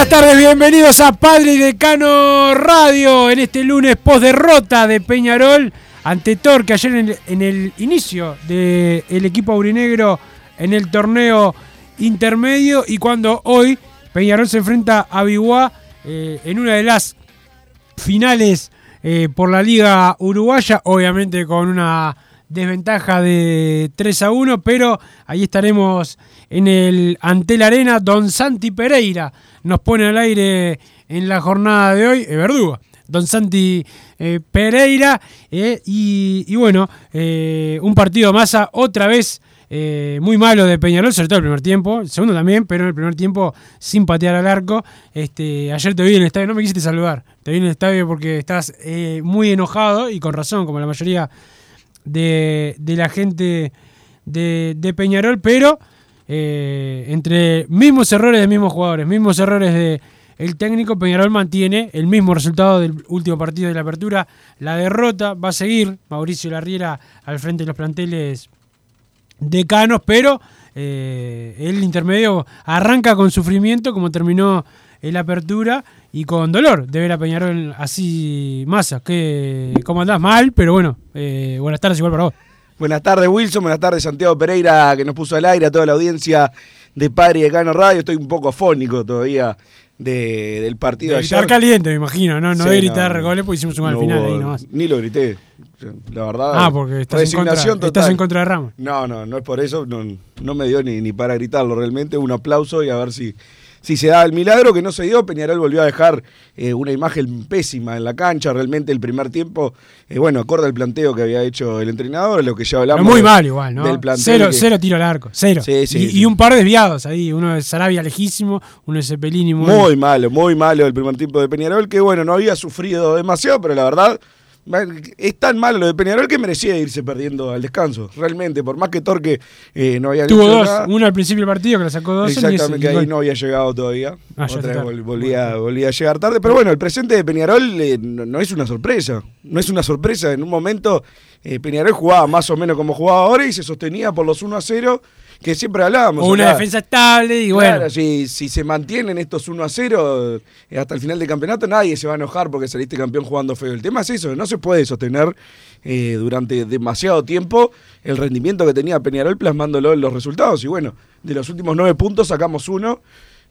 Buenas tardes, bienvenidos a Padre y Decano Radio en este lunes post derrota de Peñarol ante Torque ayer en el, inicio del equipo aurinegro en el torneo intermedio y cuando hoy Peñarol se enfrenta a Biguá eh, en una de las finales eh, por la Liga Uruguaya, obviamente con una desventaja de 3 a 1, pero ahí estaremos en el Antel Arena. Don Santi Pereira nos pone al aire en la jornada de hoy, eh, Verdugo. Don Santi eh, Pereira, eh, y, y bueno, un partido más a otra vez muy malo de Peñarol, sobre todo el primer tiempo, el segundo también, pero en el primer tiempo sin patear al arco. Este, ayer te vi en el estadio, no me quisiste saludar, te vi en el estadio porque estás muy enojado y con razón, como la mayoría de, la gente de Peñarol, pero eh, entre mismos errores de mismos jugadores, mismos errores de el técnico, Peñarol mantiene el mismo resultado del último partido de la apertura, la derrota, va a seguir Mauricio Larriera al frente de los planteles decanos, pero eh, el intermedio arranca con sufrimiento como terminó el apertura y con dolor de ver a Peñarol así masa. Que, ¿Cómo andás? Mal, pero bueno, eh, buenas tardes igual para vos. Buenas tardes Wilson, buenas tardes Santiago Pereira que nos puso al aire, a toda la audiencia de Padre y de Cano Radio. Estoy un poco afónico todavía de- del partido De gritar ayer. caliente, me imagino, no, no Sí, de gritar no, goles porque hicimos un al no final hubo- ahí nomás. Ni lo grité, la verdad. Ah, porque estás en, contra, estás en contra de Ramos. No, no, no es por eso, no, no me dio ni, ni para gritarlo realmente. Un aplauso y a ver si, si se da el milagro que no se dio. Peñarol volvió a dejar eh, una imagen pésima en la cancha. Realmente el primer tiempo, eh, bueno, acorde al planteo que había hecho el entrenador, lo que ya hablamos. Pero muy mal igual, ¿no? Del Cero, que- cero tiro al arco, cero. Sí, sí, y, sí. y un par desviados ahí, uno de Sarabia lejísimo, uno de Cepelini muy... Muy malo, muy malo el primer tiempo de Peñarol, que bueno, no había sufrido demasiado, pero la verdad es tan malo lo de Peñarol que merecía irse perdiendo al descanso, realmente, por más que Torque eh, no había Tuvo dos, nada. uno al principio del partido que le sacó dos. Exactamente, que ahí no había llegado todavía. Ah, Otra vez vol- volvía, volvía a llegar tarde. Pero bueno, el presente de Peñarol eh, no, no es una sorpresa. No es una sorpresa. En un momento eh, Peñarol jugaba más o menos como jugaba ahora y se sostenía por los 1 a 0 que siempre hablábamos. Una acá. defensa estable y Claro, bueno. si, si se mantienen estos 1 a 0 eh, hasta el final del campeonato, nadie se va a enojar porque saliste campeón jugando feo. El tema es eso, no se puede sostener eh, durante demasiado tiempo el rendimiento que tenía Peñarol plasmándolo en los resultados. Y bueno, de los últimos nueve puntos sacamos uno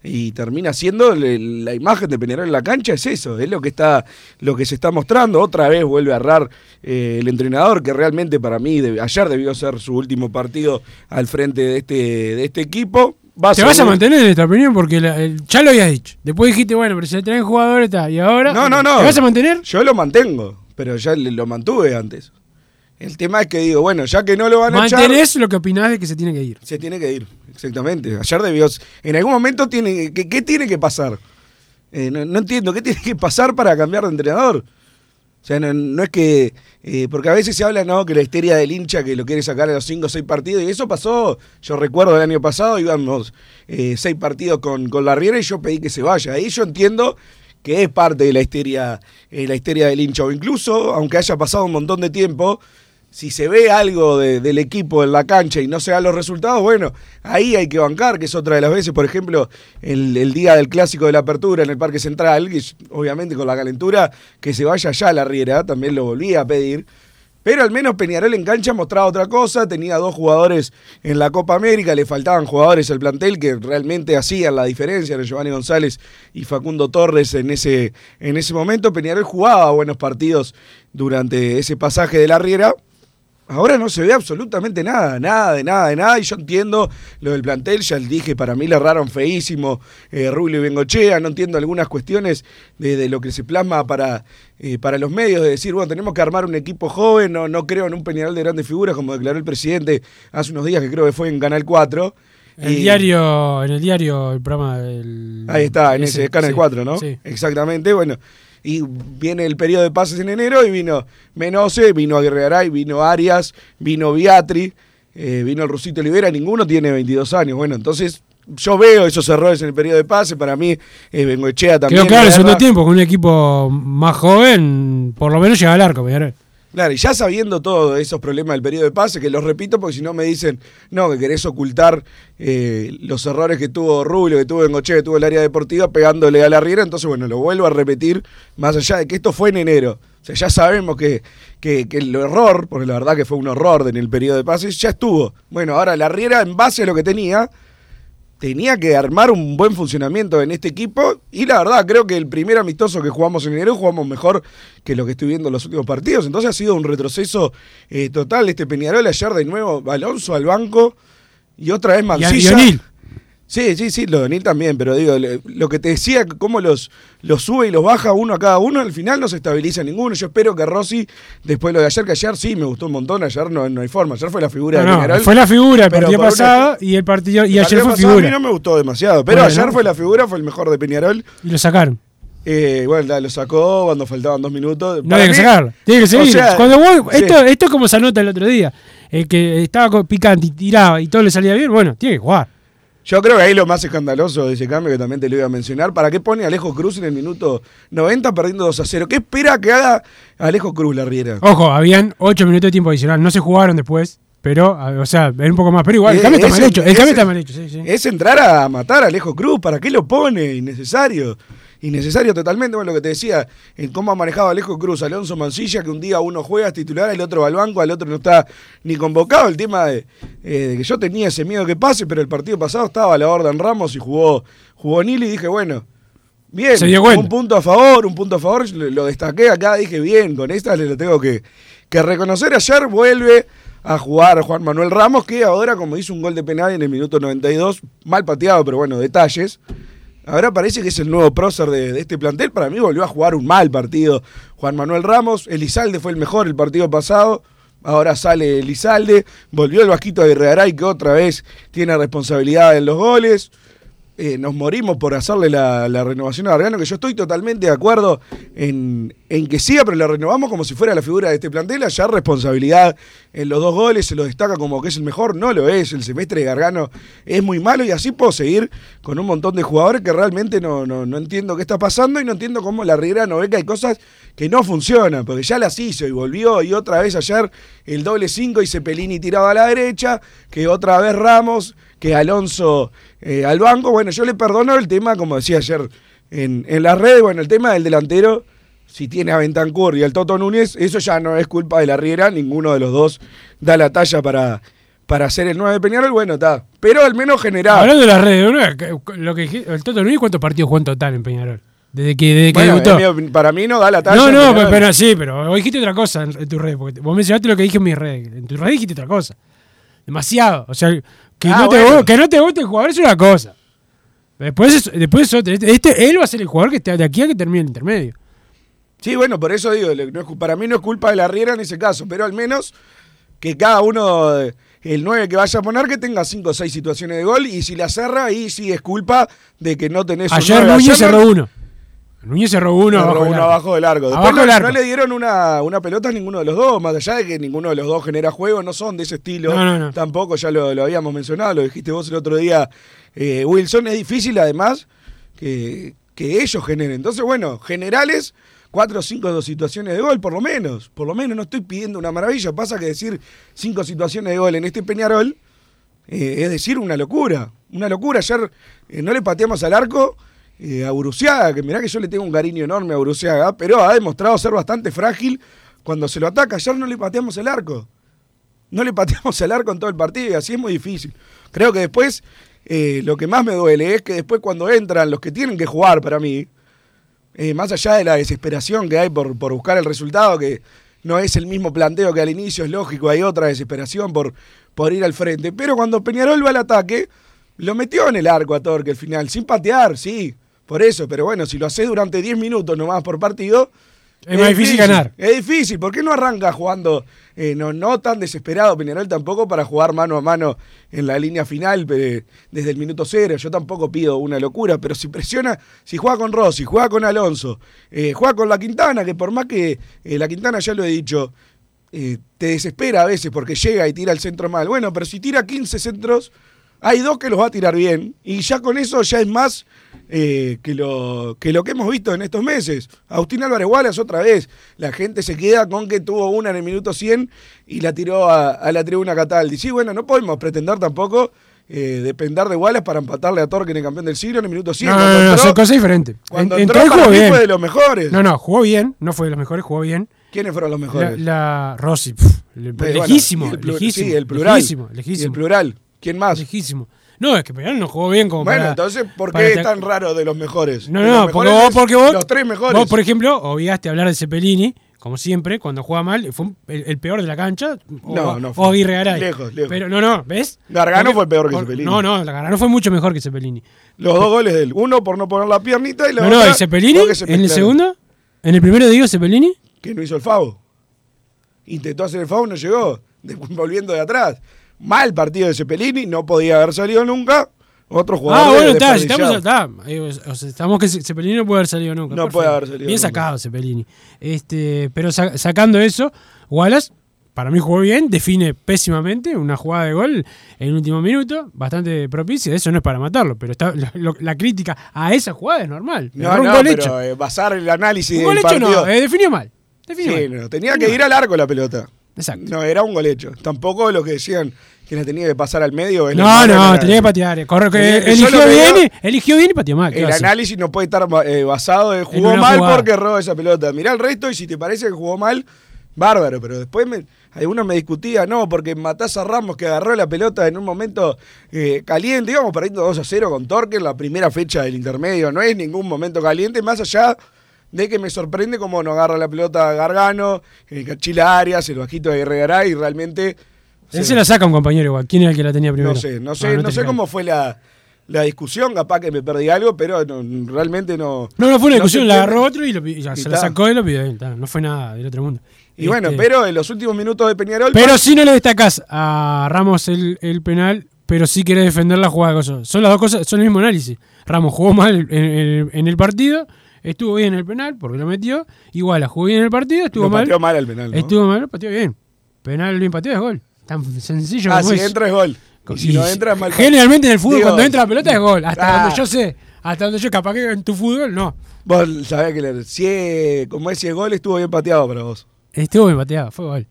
y termina siendo la imagen de Peñarol en la cancha es eso, es lo que está lo que se está mostrando. Otra vez vuelve a errar eh, el entrenador que realmente para mí ayer debió ser su último partido al frente de este de este equipo. Va Te vas a mantener en esta opinión porque la- el- ya lo habías dicho. Después dijiste, bueno, pero si le traen jugadores está. Y ahora. No, no, no. ¿Te vas a mantener? Yo lo mantengo, pero ya lo mantuve antes. El tema es que digo, bueno, ya que no lo van a echar, Mantenés lo que opinás de que se tiene que ir. se tiene que ir. Exactamente. Ayer debió. En algún momento tiene. ¿Qué, qué tiene que pasar? Eh, no, no entiendo. ¿Qué tiene que pasar para cambiar de entrenador? O sea, no, no es que. eh, porque a veces se habla, ¿no? Que la histeria del hincha que lo quiere sacar a los 5 o 6 partidos. Y eso pasó. Yo recuerdo el año pasado, íbamos eh, 6 partidos con, con la Riera y yo pedí que se vaya. Ahí yo entiendo que es parte de la histeria, eh, la histeria del hincha. O incluso, aunque haya pasado un montón de tiempo, si se ve algo de- del equipo en la cancha y no se dan los resultados, bueno, ahí hay que bancar, que es otra de las veces, por ejemplo, el, día del clásico de la apertura en el Parque Central, que obviamente con la calentura, que se vaya ya a la Riera, también lo volví a pedir. Pero al menos Peñarol en cancha mostraba otra cosa, tenía dos jugadores en la Copa América, le faltaban jugadores al plantel que realmente hacían la diferencia, eran Giovanni González y Facundo Torres en ese, en ese momento. Peñarol jugaba buenos partidos durante ese pasaje de la Riera. Ahora no se ve absolutamente nada, nada, de nada, de nada. Y yo entiendo lo del plantel, ya les dije, para mí le erraron feísimo eh, Rubio y Bengochea. No entiendo algunas cuestiones de, de lo que se plasma para, eh, para los medios, de decir, bueno, tenemos que armar un equipo joven. No, no creo en un Peñarol de grandes figuras, como declaró el presidente hace unos días, que creo que fue en Canal 4. El Y- diario, en el diario, el programa del. Ahí está, en ese, Canal sí, 4, ¿no? Sí. Exactamente, bueno. Y viene el periodo de pases en enero y vino Menose, vino Aguirre Garay, vino Arias, vino Beatri, eh, vino el Rusito Olivera, ninguno tiene 22 años. Bueno, entonces yo veo esos errores en el periodo de pase, para mí eh, Bengoechea también. Quedó claro erra. segundo tiempo, con un equipo más joven, por lo menos llega al arco, Peñarol. Claro, y ya sabiendo todos esos problemas del periodo de pase, que los repito porque si no me dicen, no, que querés ocultar eh, los errores que tuvo Rubio, que tuvo Bengoche, que tuvo el área deportiva pegándole a la riera, entonces bueno, lo vuelvo a repetir, más allá de que esto fue en enero. O sea, ya sabemos que, que, que el error, porque la verdad que fue un horror en el periodo de pases, ya estuvo. Bueno, ahora la riera, en base a lo que tenía, tenía que armar un buen funcionamiento en este equipo y la verdad creo que el primer amistoso que jugamos en enero jugamos mejor que lo que estoy viendo en los últimos partidos. Entonces ha sido un retroceso eh, total este Peñarol ayer de nuevo Alonso al banco y otra vez Y, y Mancilla. O'Neill. Sí, sí, sí, lo de O'Neill también, pero digo, lo que te decía, cómo los, los sube y los baja uno a cada uno, al final no se estabiliza ninguno. Yo espero que Rossi, después de lo de ayer, que ayer sí me gustó un montón, ayer no, no hay forma, ayer fue la figura No, de no, Peñarol. fue la figura el pero partido una- pasado y el partido y el ayer fue pasado A mí figura. no me gustó demasiado, pero Bueno, ayer ¿no? fue la figura, fue el mejor de Peñarol. Y lo sacaron. Eh, bueno, lo sacó cuando faltaban dos minutos. No Para hay que mí- sacarlo. Tiene que seguir. o sea, Cuando vos- sí. esto, esto es como se anota el otro día. El que estaba picante y tiraba y todo le salía bien, bueno, tiene que jugar. Yo creo que ahí lo más escandaloso de ese cambio, que también te lo iba a mencionar, ¿para qué pone a Alejo Cruz en el minuto 90 perdiendo 2 a 0? ¿Qué espera que haga Alejo Cruz la Riera? Ojo, habían 8 minutos de tiempo adicional. No se jugaron después, pero, o sea, era un poco más. Pero igual, el Eh, cambio está ese- mal hecho. El cambio está mal hecho, sí, sí. Es entrar a matar a Alejo Cruz, ¿para qué lo pone? Innecesario. Innecesario totalmente, bueno, lo que te decía, en cómo ha manejado Alejo Cruz, Alonso Mancilla, que un día uno juega titular, el otro va al banco, al otro no está ni convocado. El tema de, eh, de que yo tenía ese miedo que pase, pero el partido pasado estaba la orden Ramos y jugó, jugó Nili y dije, bueno, bien, Se dio cuenta. un punto a favor, un punto a favor, lo, lo destaqué acá, dije, bien, con esta le lo tengo que, que reconocer. Ayer vuelve a jugar Juan Manuel Ramos, que ahora, como hizo un gol de penal en el minuto 92, mal pateado, pero bueno, detalles. Ahora parece que es el nuevo prócer de, este plantel. Para mí volvió a jugar un mal partido Juan Manuel Ramos. Elizalde fue el mejor el partido pasado. Ahora sale Elizalde. Volvió el Vasquito de Regaray, que otra vez tiene responsabilidad en los goles. Eh, nos morimos por hacerle la, renovación a Gargano, que yo estoy totalmente de acuerdo en, en que siga, pero la renovamos como si fuera la figura de este plantel. Allá responsabilidad en los dos goles, se lo destaca como que es el mejor, no lo es. El semestre de Gargano es muy malo y así puedo seguir con un montón de jugadores que realmente no, no, no entiendo qué está pasando y no entiendo cómo la Riera no ve que hay cosas que no funcionan, porque ya las hizo y volvió y otra vez ayer el doble 5 y Cepelini tiraba a la derecha, que otra vez Ramos, que Alonso eh, al banco. Bueno, yo le perdono el tema, como decía ayer en, en las redes, bueno, el tema del delantero, si tiene a Bentancur y al Toto Núñez, eso ya no es culpa de la Riera, ninguno de los dos da la talla para, para hacer el 9 de Peñarol, bueno, está. Pero al menos generaba. Hablando de las redes, ¿no? Lo que el Toto Núñez, ¿cuántos partidos jugó en total en Peñarol? Desde que, desde que debutó. opin- para mí no da la talla. No, no, pero, pero sí, pero vos dijiste otra cosa en, en tu red. Porque vos mencionaste lo que dije en mi red. En tu red dijiste otra cosa. Demasiado. O sea, que, Ah, no, bueno. que no te guste el jugador es una cosa. Después es, después es. Este, este- él va a ser el jugador que esté de aquí a que termine el intermedio. Sí, bueno, por eso digo, no es para mí no es culpa de la Riera en ese caso, pero al menos que cada uno, eh, el 9 que vaya a poner, que tenga 5 o 6 situaciones de gol y si la cerra, ahí sí es culpa de que no tenés un Ayer. Núñez Ayer no- cerró uno. Núñez cerró uno, Cerró abajo, uno abajo del arco. Después Abajo no, le dieron una, una pelota a ninguno de los dos, más allá de que ninguno de los dos genera juego, no son de ese estilo. No, no, no. Tampoco, ya lo, lo habíamos mencionado, lo dijiste vos el otro día, eh, Wilson. Es difícil además que, que ellos generen. Entonces, bueno, generales, cuatro o cinco situaciones de gol, por lo menos. Por lo menos no estoy pidiendo una maravilla. Pasa que decir cinco situaciones de gol en este Peñarol eh, es decir una locura. Una locura. Ayer eh, no le pateamos al arco eh, a Uruciaga, que mirá que yo le tengo un cariño enorme a Uruciaga, pero ha demostrado ser bastante frágil cuando se lo ataca. Ayer no le pateamos el arco. No le pateamos el arco en todo el partido y así es muy difícil. Creo que después eh, lo que más me duele es que después cuando entran los que tienen que jugar para mí, eh, más allá de la desesperación que hay por, por buscar el resultado, que no es el mismo planteo que al inicio, es lógico, hay otra desesperación por, por ir al frente. Pero cuando Peñarol va al ataque, lo metió en el arco a Torque al final, sin patear, sí, por eso, pero bueno, si lo haces durante 10 minutos nomás por partido, Es más difícil ganar. Es difícil, ¿por qué no arranca jugando, eh, no, no tan desesperado Peñarol tampoco para jugar mano a mano en la línea final desde el minuto cero? Yo tampoco pido una locura, pero si presiona, si juega con Rossi, juega con Alonso, eh, juega con la Quintana, que por más que eh, la Quintana ya lo he dicho, te desespera a veces porque llega y tira el centro mal. Bueno, pero si tira 15 centros, hay dos que los va a tirar bien. Y ya con eso ya es más eh, que, lo, que lo que hemos visto en estos meses. Agustín Álvarez Wallace otra vez. La gente se queda con que tuvo una en el minuto 100 y la tiró a, a la tribuna Cataldi. Sí, bueno, no podemos pretender tampoco eh, depender de Wallace para empatarle a Torque en el campeón del siglo en el minuto 100. No, no, no, entró- son cosas diferentes. Cuando En- entró, entró para jugó mí bien. fue de los mejores. No, no, jugó bien, no fue de los mejores, jugó bien. ¿Quiénes fueron los La, mejores? la Rossi, pf, le- Eh, bueno, lejísimo, el lejísimo. Sí, el plural. Lejísimo, Y el plural. ¿Quién más? lejísimo. No, es que Peñarol no jugó bien como Bueno, para- entonces, ¿por qué te- es tan raro de los mejores? No, De no, porque vos, es porque vos, Los tres mejores. vos, por ejemplo, obviaste hablar de Cepelini, como siempre, cuando juega mal, fue el, el peor de la cancha. O, No, no o fue. Aguirre Garay. Lejos, lejos. Pero no, no, ¿ves? Gargano Porque- fue peor que por- Cepelini. No, no, Gargano fue mucho mejor que Cepelini. Los dos goles de él. Uno por no poner la piernita y la No, no, otra y Cepelini, en el segundo, en el primero digo Cepelini, Que no hizo el FAO. Intentó hacer el FAO, no llegó. Volviendo de atrás. Mal partido de Cepelini, no podía haber salido nunca. Otro jugador. Ah, bueno, está, estamos, está. O sea, estamos que Ce- Cepelini no puede haber salido nunca. No puede haber salido Bien nunca. sacado Cepelini. Este, pero sa- sacando eso, Wallace, para mí jugó bien, define pésimamente una jugada de gol en el último minuto, bastante propicia. Eso no es para matarlo, pero está, la, lo- la crítica a esa jugada es normal. No, no, pero hecho. eh, basar el análisis Un del gol hecho no, eh, definió mal. Definió Sí, mal. no, tenía que ir al arco la pelota. Exacto. No, era un gol hecho. Tampoco lo que decían que la tenía que pasar al medio. No, no, tenía que patear. Corre, que Tenía que- eligió bien, eligió bien y pateó mal. ¿qué El análisis no puede estar eh, basado en jugó mal jugada. porque erró esa pelota. Mirá el resto y si te parece que jugó mal, bárbaro. Pero después me, alguno me discutía, no, porque matás a Ramos que agarró la pelota en un momento eh, caliente. Íbamos perdiendo 2 a 0 con Torque en la primera fecha del intermedio. No es ningún momento caliente, más allá de que me sorprende cómo no agarra la pelota Gargano, el Cachila Arias, el bajito de Herrera y realmente... Él se la saca un compañero igual. ¿Quién era el que la tenía primero? No sé, no sé, no, te sé cómo fue la, la discusión, capaz que me perdí algo, pero no, realmente no. No, no fue una no discusión, la agarró otro y, lo y ya, Y se la sacó y lo pidió ta, No fue nada del otro mundo. Y bueno, Este, pero en los últimos minutos de Peñarol. Pero sí no le destacás a Ramos el, el penal, pero sí querés defender la jugada. Son las dos cosas, son el mismo análisis. Ramos jugó mal en, en- en el partido, estuvo bien en el penal porque lo metió. Igual, jugó bien en el partido, estuvo lo mal. pateó mal al penal. ¿no? Estuvo mal, pateó bien. Penal bien pateado es gol. Tan sencillo ah, como si es. entra es gol. Y si Y no entra es mal. Generalmente en el fútbol, Digo, cuando entra la pelota es gol. Hasta ah, donde yo sé. Hasta donde yo, capaz que en tu fútbol, no. Vos sabés que si es, como es si es gol, estuvo bien pateado para vos. Estuvo bien pateado, fue gol.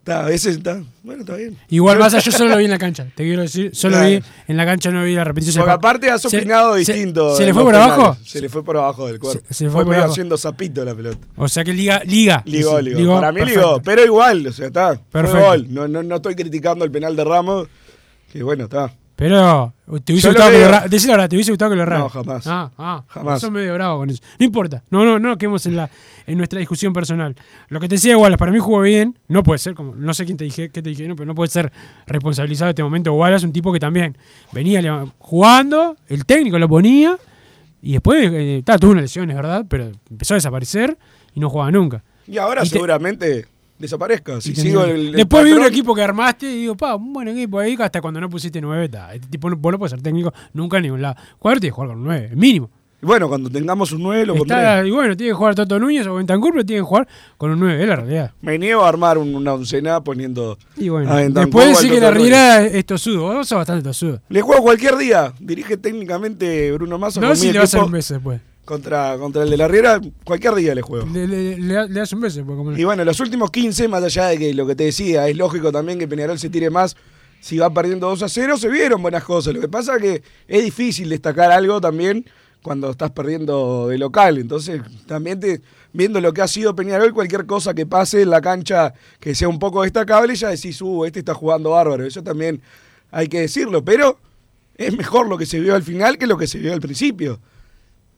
Está, a veces está. Bueno, está bien. Igual más yo solo lo vi en la cancha, te quiero decir, solo Claro. vi en la cancha, no vi la repetición. Porque aparte has opinado se- distinto. ¿Se, le fue por abajo? Se le fue por abajo del cuerpo. Se- se le fue por medio abajo. haciendo zapito la pelota. O sea que liga, liga. Ligó, ligó. Para mí perfecto. ligó. Pero igual, o sea, está. Fue Perfecto. gol. No, no, no estoy criticando el penal de Ramos. Que bueno, está. Pero, ¿te hubiese gustado que lo Decilo ahora, ¿te hubiese gustado que lo errara? No, jamás. Ah, ah, Jamás. Sos medio bravo con eso. No importa. No, no, no quedemos en, la, en nuestra discusión personal. Lo que te decía Wallace, para mí jugó bien. No puede ser, como, no sé quién te dije, qué te dije, no, pero no puede ser responsabilizado en este momento. Wallace, un tipo que también venía jugando, el técnico lo ponía, y después, eh, ta, tuvo una lesión, es verdad, pero empezó a desaparecer y no jugaba nunca. Y ahora Y seguramente desaparezca. Si Y sigo el, el Después vi un equipo que armaste y digo, pa, un buen equipo ahí, hasta cuando no pusiste nueve, ta, este tipo no, vos no puedes ser técnico nunca en ningún lado. Cuadro tiene que jugar con nueve, mínimo. Bueno, cuando tengamos un 9 lo Está- pondré. y bueno, tiene que jugar Toto Núñez o Bentancur, pero tiene que jugar con un 9, es la realidad. Me niego a armar un- una oncena poniendo. Y bueno, a después decir que la. Riera es tosudo, vos sos bastante tosudo. Le juego cualquier día. Dirige técnicamente Bruno Massa No si le vas a un beso después. Contra, contra el de la Riera, cualquier día le juego. Le, le, le, le das un beso. como- Y bueno, los últimos 15, más allá de que lo que te decía, es lógico también que Peñarol se tire más. Si va perdiendo 2 a 0, se vieron buenas cosas. Lo que pasa es que es difícil destacar algo también cuando estás perdiendo de local. Entonces, también te, viendo lo que ha sido Peñarol, cualquier cosa que pase en la cancha que sea un poco destacable, ya decís, uh, este está jugando bárbaro. Eso también hay que decirlo. Pero es mejor lo que se vio al final que lo que se vio al principio.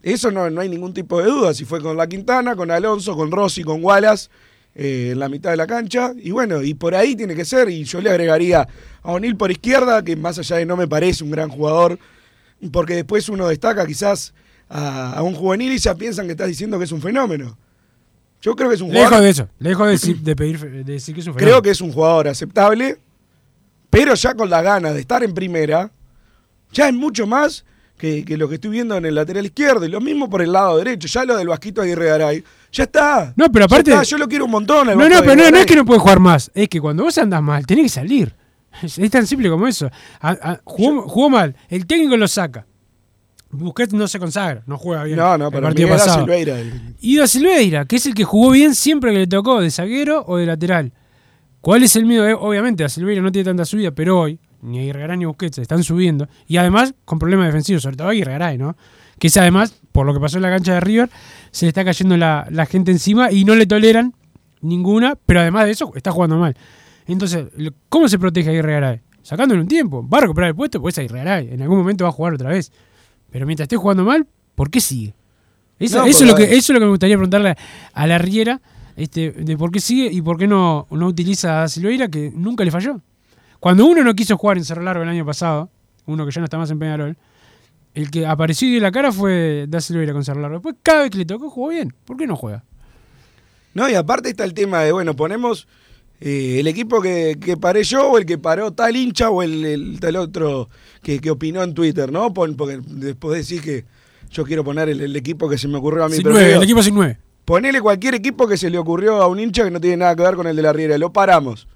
Eso no, no hay ningún tipo de duda. Si fue con La Quintana, con Alonso, con Rossi, con Wallace, eh, en la mitad de la cancha. Y bueno, y por ahí tiene que ser. Y yo le agregaría a O'Neill por izquierda, que más allá de no me parece un gran jugador, porque después uno destaca quizás a, a un juvenil y ya piensan que estás diciendo que es un fenómeno. Yo creo que es un jugador. Lejos de eso. Lejos de decir, de pedir, de decir que es un Creo fenómeno. que es un jugador aceptable, pero ya con la gana de estar en primera, ya es mucho más que, que lo que estoy viendo en el lateral izquierdo. Y lo mismo por el lado derecho. Ya lo del Vasquito Aguirre Garay. Ya está. No, pero aparte- está, yo lo quiero un montón. al No, no, pero no, no es que no puede jugar más. Es que cuando vos andás mal, tenés que salir. Es, tan simple como eso. A- a- jugó, jugó mal. El técnico lo saca. Busquets no se consagra, no juega bien. No, no, el para mí partido pasado. Silveira. el- Y da Silveira, que es el que jugó bien siempre que le tocó, de zaguero o de lateral. ¿Cuál es el miedo? Eh, obviamente, a Silveira no tiene tanta subida, pero hoy, ni Aguirre ni Busquets están subiendo. Y además, con problemas defensivos, sobre todo Aguirre ¿no? Que es además, por lo que pasó en la cancha de River, se le está cayendo la, la gente encima y no le toleran ninguna, pero además de eso, está jugando mal. Entonces, ¿cómo se protege a Aguirre Garay? Sacándole un tiempo. Va a recuperar el puesto, pues Aguirre Garay. En algún momento va a jugar otra vez. Pero mientras esté jugando mal, ¿por qué sigue? Eso, No, eso es lo porque- que, eso es lo que me gustaría preguntarle a la Riera, este, de por qué sigue y por qué no, no utiliza a Silveira, que nunca le falló. Cuando uno no quiso jugar en Cerro Largo el año pasado, uno que ya no está más en Peñarol, el que apareció y dio la cara fue Da Silveira con Cerro Largo. Después, cada vez que le tocó, jugó bien. ¿Por qué no juega? No, y aparte está el tema de, bueno, ponemos eh, el equipo que, que paré yo o el que paró tal hincha o el, el tal otro que, que opinó en Twitter, ¿no? Pon- porque después decís que yo quiero poner el, el equipo que se me ocurrió a mí. Sin pero nueve, digo, el equipo sin nueve. Ponele cualquier equipo que se le ocurrió a un hincha que no tiene nada que ver con el de la Riera. Lo paramos.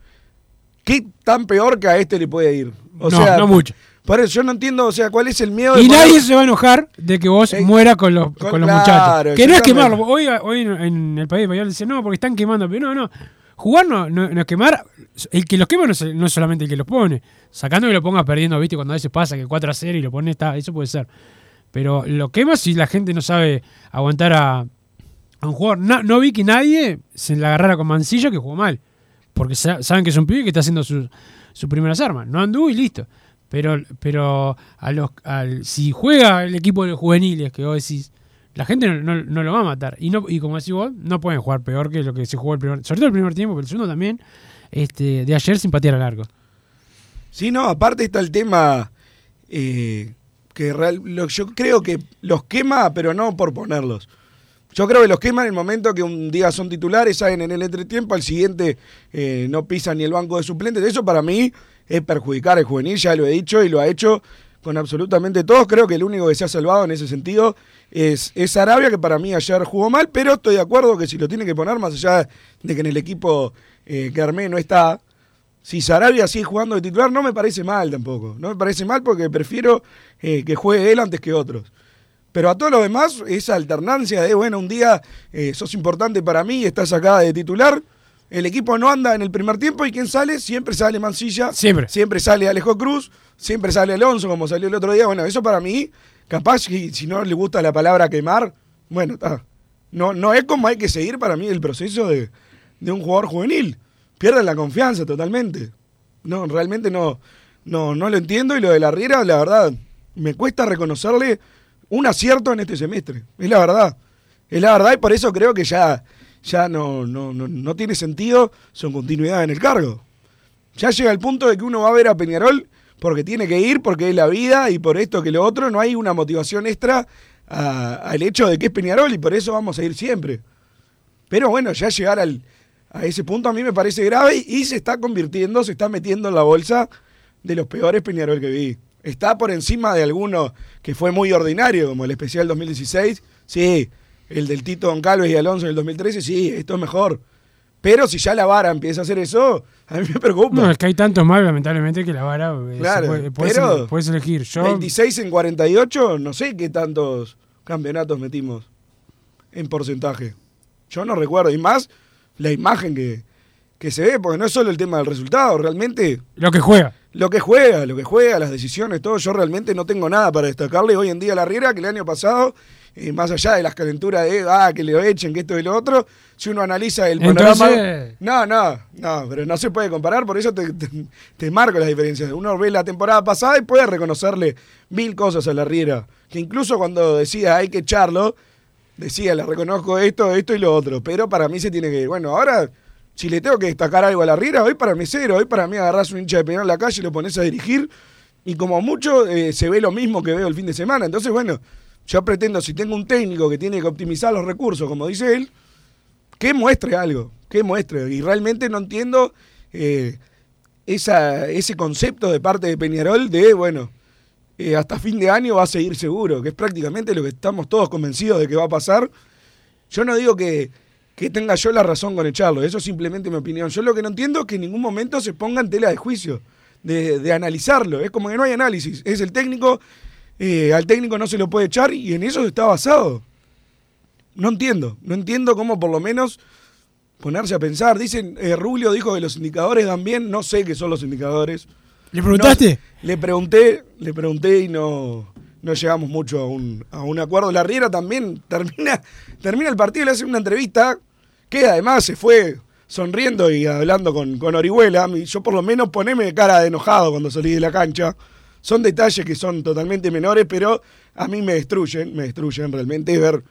¿Qué tan peor que a este le puede ir? O No, sea, no mucho. Por eso yo no entiendo, o sea, cuál es el miedo Y nadie se va a enojar de que vos Eh, mueras con los, con- con los claro, muchachos. Que no es quemarlo. Hoy, hoy en- el país español dicen, no, porque están quemando. Pero no, no. Jugar no, no, no es quemar. El que los quema no es, no es solamente el que los pone. Sacando que lo ponga perdiendo, viste, cuando a veces pasa que 4 a 0 y lo pone, está, eso puede ser. Pero lo quema si la gente no sabe aguantar a, a un jugador. No, no vi que nadie se la agarrara con Mancillo que jugó mal. Porque sa- saben que es un pibe que está haciendo sus, primeras armas. No anduvo y listo. Pero, pero a los, al- si juega el equipo de los juveniles, que vos decís, la gente no, lo va a matar. Y no y como decís vos, no pueden jugar peor que lo que se jugó el primer Sobre todo el primer tiempo, pero el segundo también, este, de ayer sin patear al arco. Sí, no, aparte está el tema eh, que real- yo creo que los quema, pero no por ponerlos. Yo creo que los quema en el momento que un día son titulares, salen en el entretiempo, al siguiente eh, no pisan ni el banco de suplentes. Eso para mí es perjudicar al juvenil, ya lo he dicho y lo ha hecho con absolutamente todos. Creo que el único que se ha salvado en ese sentido es, es Arabia, que para mí ayer jugó mal, pero estoy de acuerdo que si lo tiene que poner, más allá de que en el equipo eh, que armé no está, si Sarabia sigue jugando de titular, no me parece mal tampoco. No me parece mal porque prefiero eh, que juegue él antes que otros. Pero a todos los demás, esa alternancia de, bueno, un día eh, sos importante para mí, estás acá de titular, el equipo no anda en el primer tiempo y ¿quién sale? Siempre sale Mancilla. Siempre. Siempre sale Alejo Cruz, siempre sale Alonso, como salió el otro día. Bueno, eso para mí, capaz que si no le gusta la palabra quemar, bueno, está. No, no es como hay que seguir para mí el proceso de, de un jugador juvenil. Pierden la confianza totalmente. No, realmente no, no, no lo entiendo y lo de la Riera, la verdad, me cuesta reconocerle un acierto en este semestre. Es la verdad. Es la verdad y por eso creo que ya, ya no, no, no, no tiene sentido su continuidad en el cargo. Ya llega el punto de que uno va a ver a Peñarol porque tiene que ir, porque es la vida y por esto que lo otro, no hay una motivación extra al hecho de que es Peñarol y por eso vamos a ir siempre. Pero bueno, ya llegar al, a ese punto a mí me parece grave y se está convirtiendo, se está metiendo en la bolsa de los peores Peñarol que vi. Está por encima de alguno que fue muy ordinario, como el especial 2016. Sí, el del Tito Doncalves y Alonso en el 2013, sí, esto es mejor. Pero si ya la vara empieza a hacer eso, a mí me preocupa. No, es que hay tantos mal, lamentablemente, que la vara. eh, Claro, puede- puedes, pero puedes elegir. Yo, 26 en 48, no sé qué tantos campeonatos metimos en porcentaje? Yo no recuerdo. Y más la imagen que, que se ve, porque no es solo el tema del resultado, realmente Lo que juega. Lo que juega, lo que juega, las decisiones, todo. Yo realmente no tengo nada para destacarle hoy en día a la Riera que el año pasado, eh, más allá de las calenturas de, ah, que le echen, que esto y lo otro, si uno analiza el panorama. Entonces- No, no, no, pero no se puede comparar, por eso te, te, te marco las diferencias. Uno ve la temporada pasada y puede reconocerle mil cosas a la Riera, que incluso cuando decía hay que echarlo, decía, le reconozco esto, esto y lo otro, pero para mí se tiene que. Bueno, ahora, si le tengo que destacar algo a la Riera, hoy para mí es cero, hoy para mí agarrás un hincha de Peñarol en la calle lo pones a dirigir, y como mucho eh, se ve lo mismo que veo el fin de semana. Entonces, bueno, yo pretendo, si tengo un técnico que tiene que optimizar los recursos, como dice él, que muestre algo, que muestre. Y realmente no entiendo eh, esa, ese concepto de parte de Peñarol de, bueno, eh, hasta fin de año va a seguir seguro, que es prácticamente lo que estamos todos convencidos de que va a pasar. Yo no digo que, que tenga yo la razón con echarlo, eso es simplemente mi opinión. Yo lo que no entiendo es que en ningún momento se ponga en tela de juicio, de, de analizarlo. Es como que no hay análisis. Es el técnico, eh, al técnico no se lo puede echar y en eso está basado. No entiendo, no entiendo cómo por lo menos ponerse a pensar. Dicen, eh, Rubio dijo que los indicadores dan bien, no sé qué son los indicadores. ¿Le preguntaste? No, le pregunté, le pregunté y no, no llegamos mucho a un, a un acuerdo. La Riera también termina, termina el partido, le hace una entrevista, que además se fue sonriendo y hablando con, con Orihuela. Yo por lo menos poneme cara de enojado cuando salí de la cancha. Son detalles que son totalmente menores, pero a mí me destruyen, me destruyen realmente ver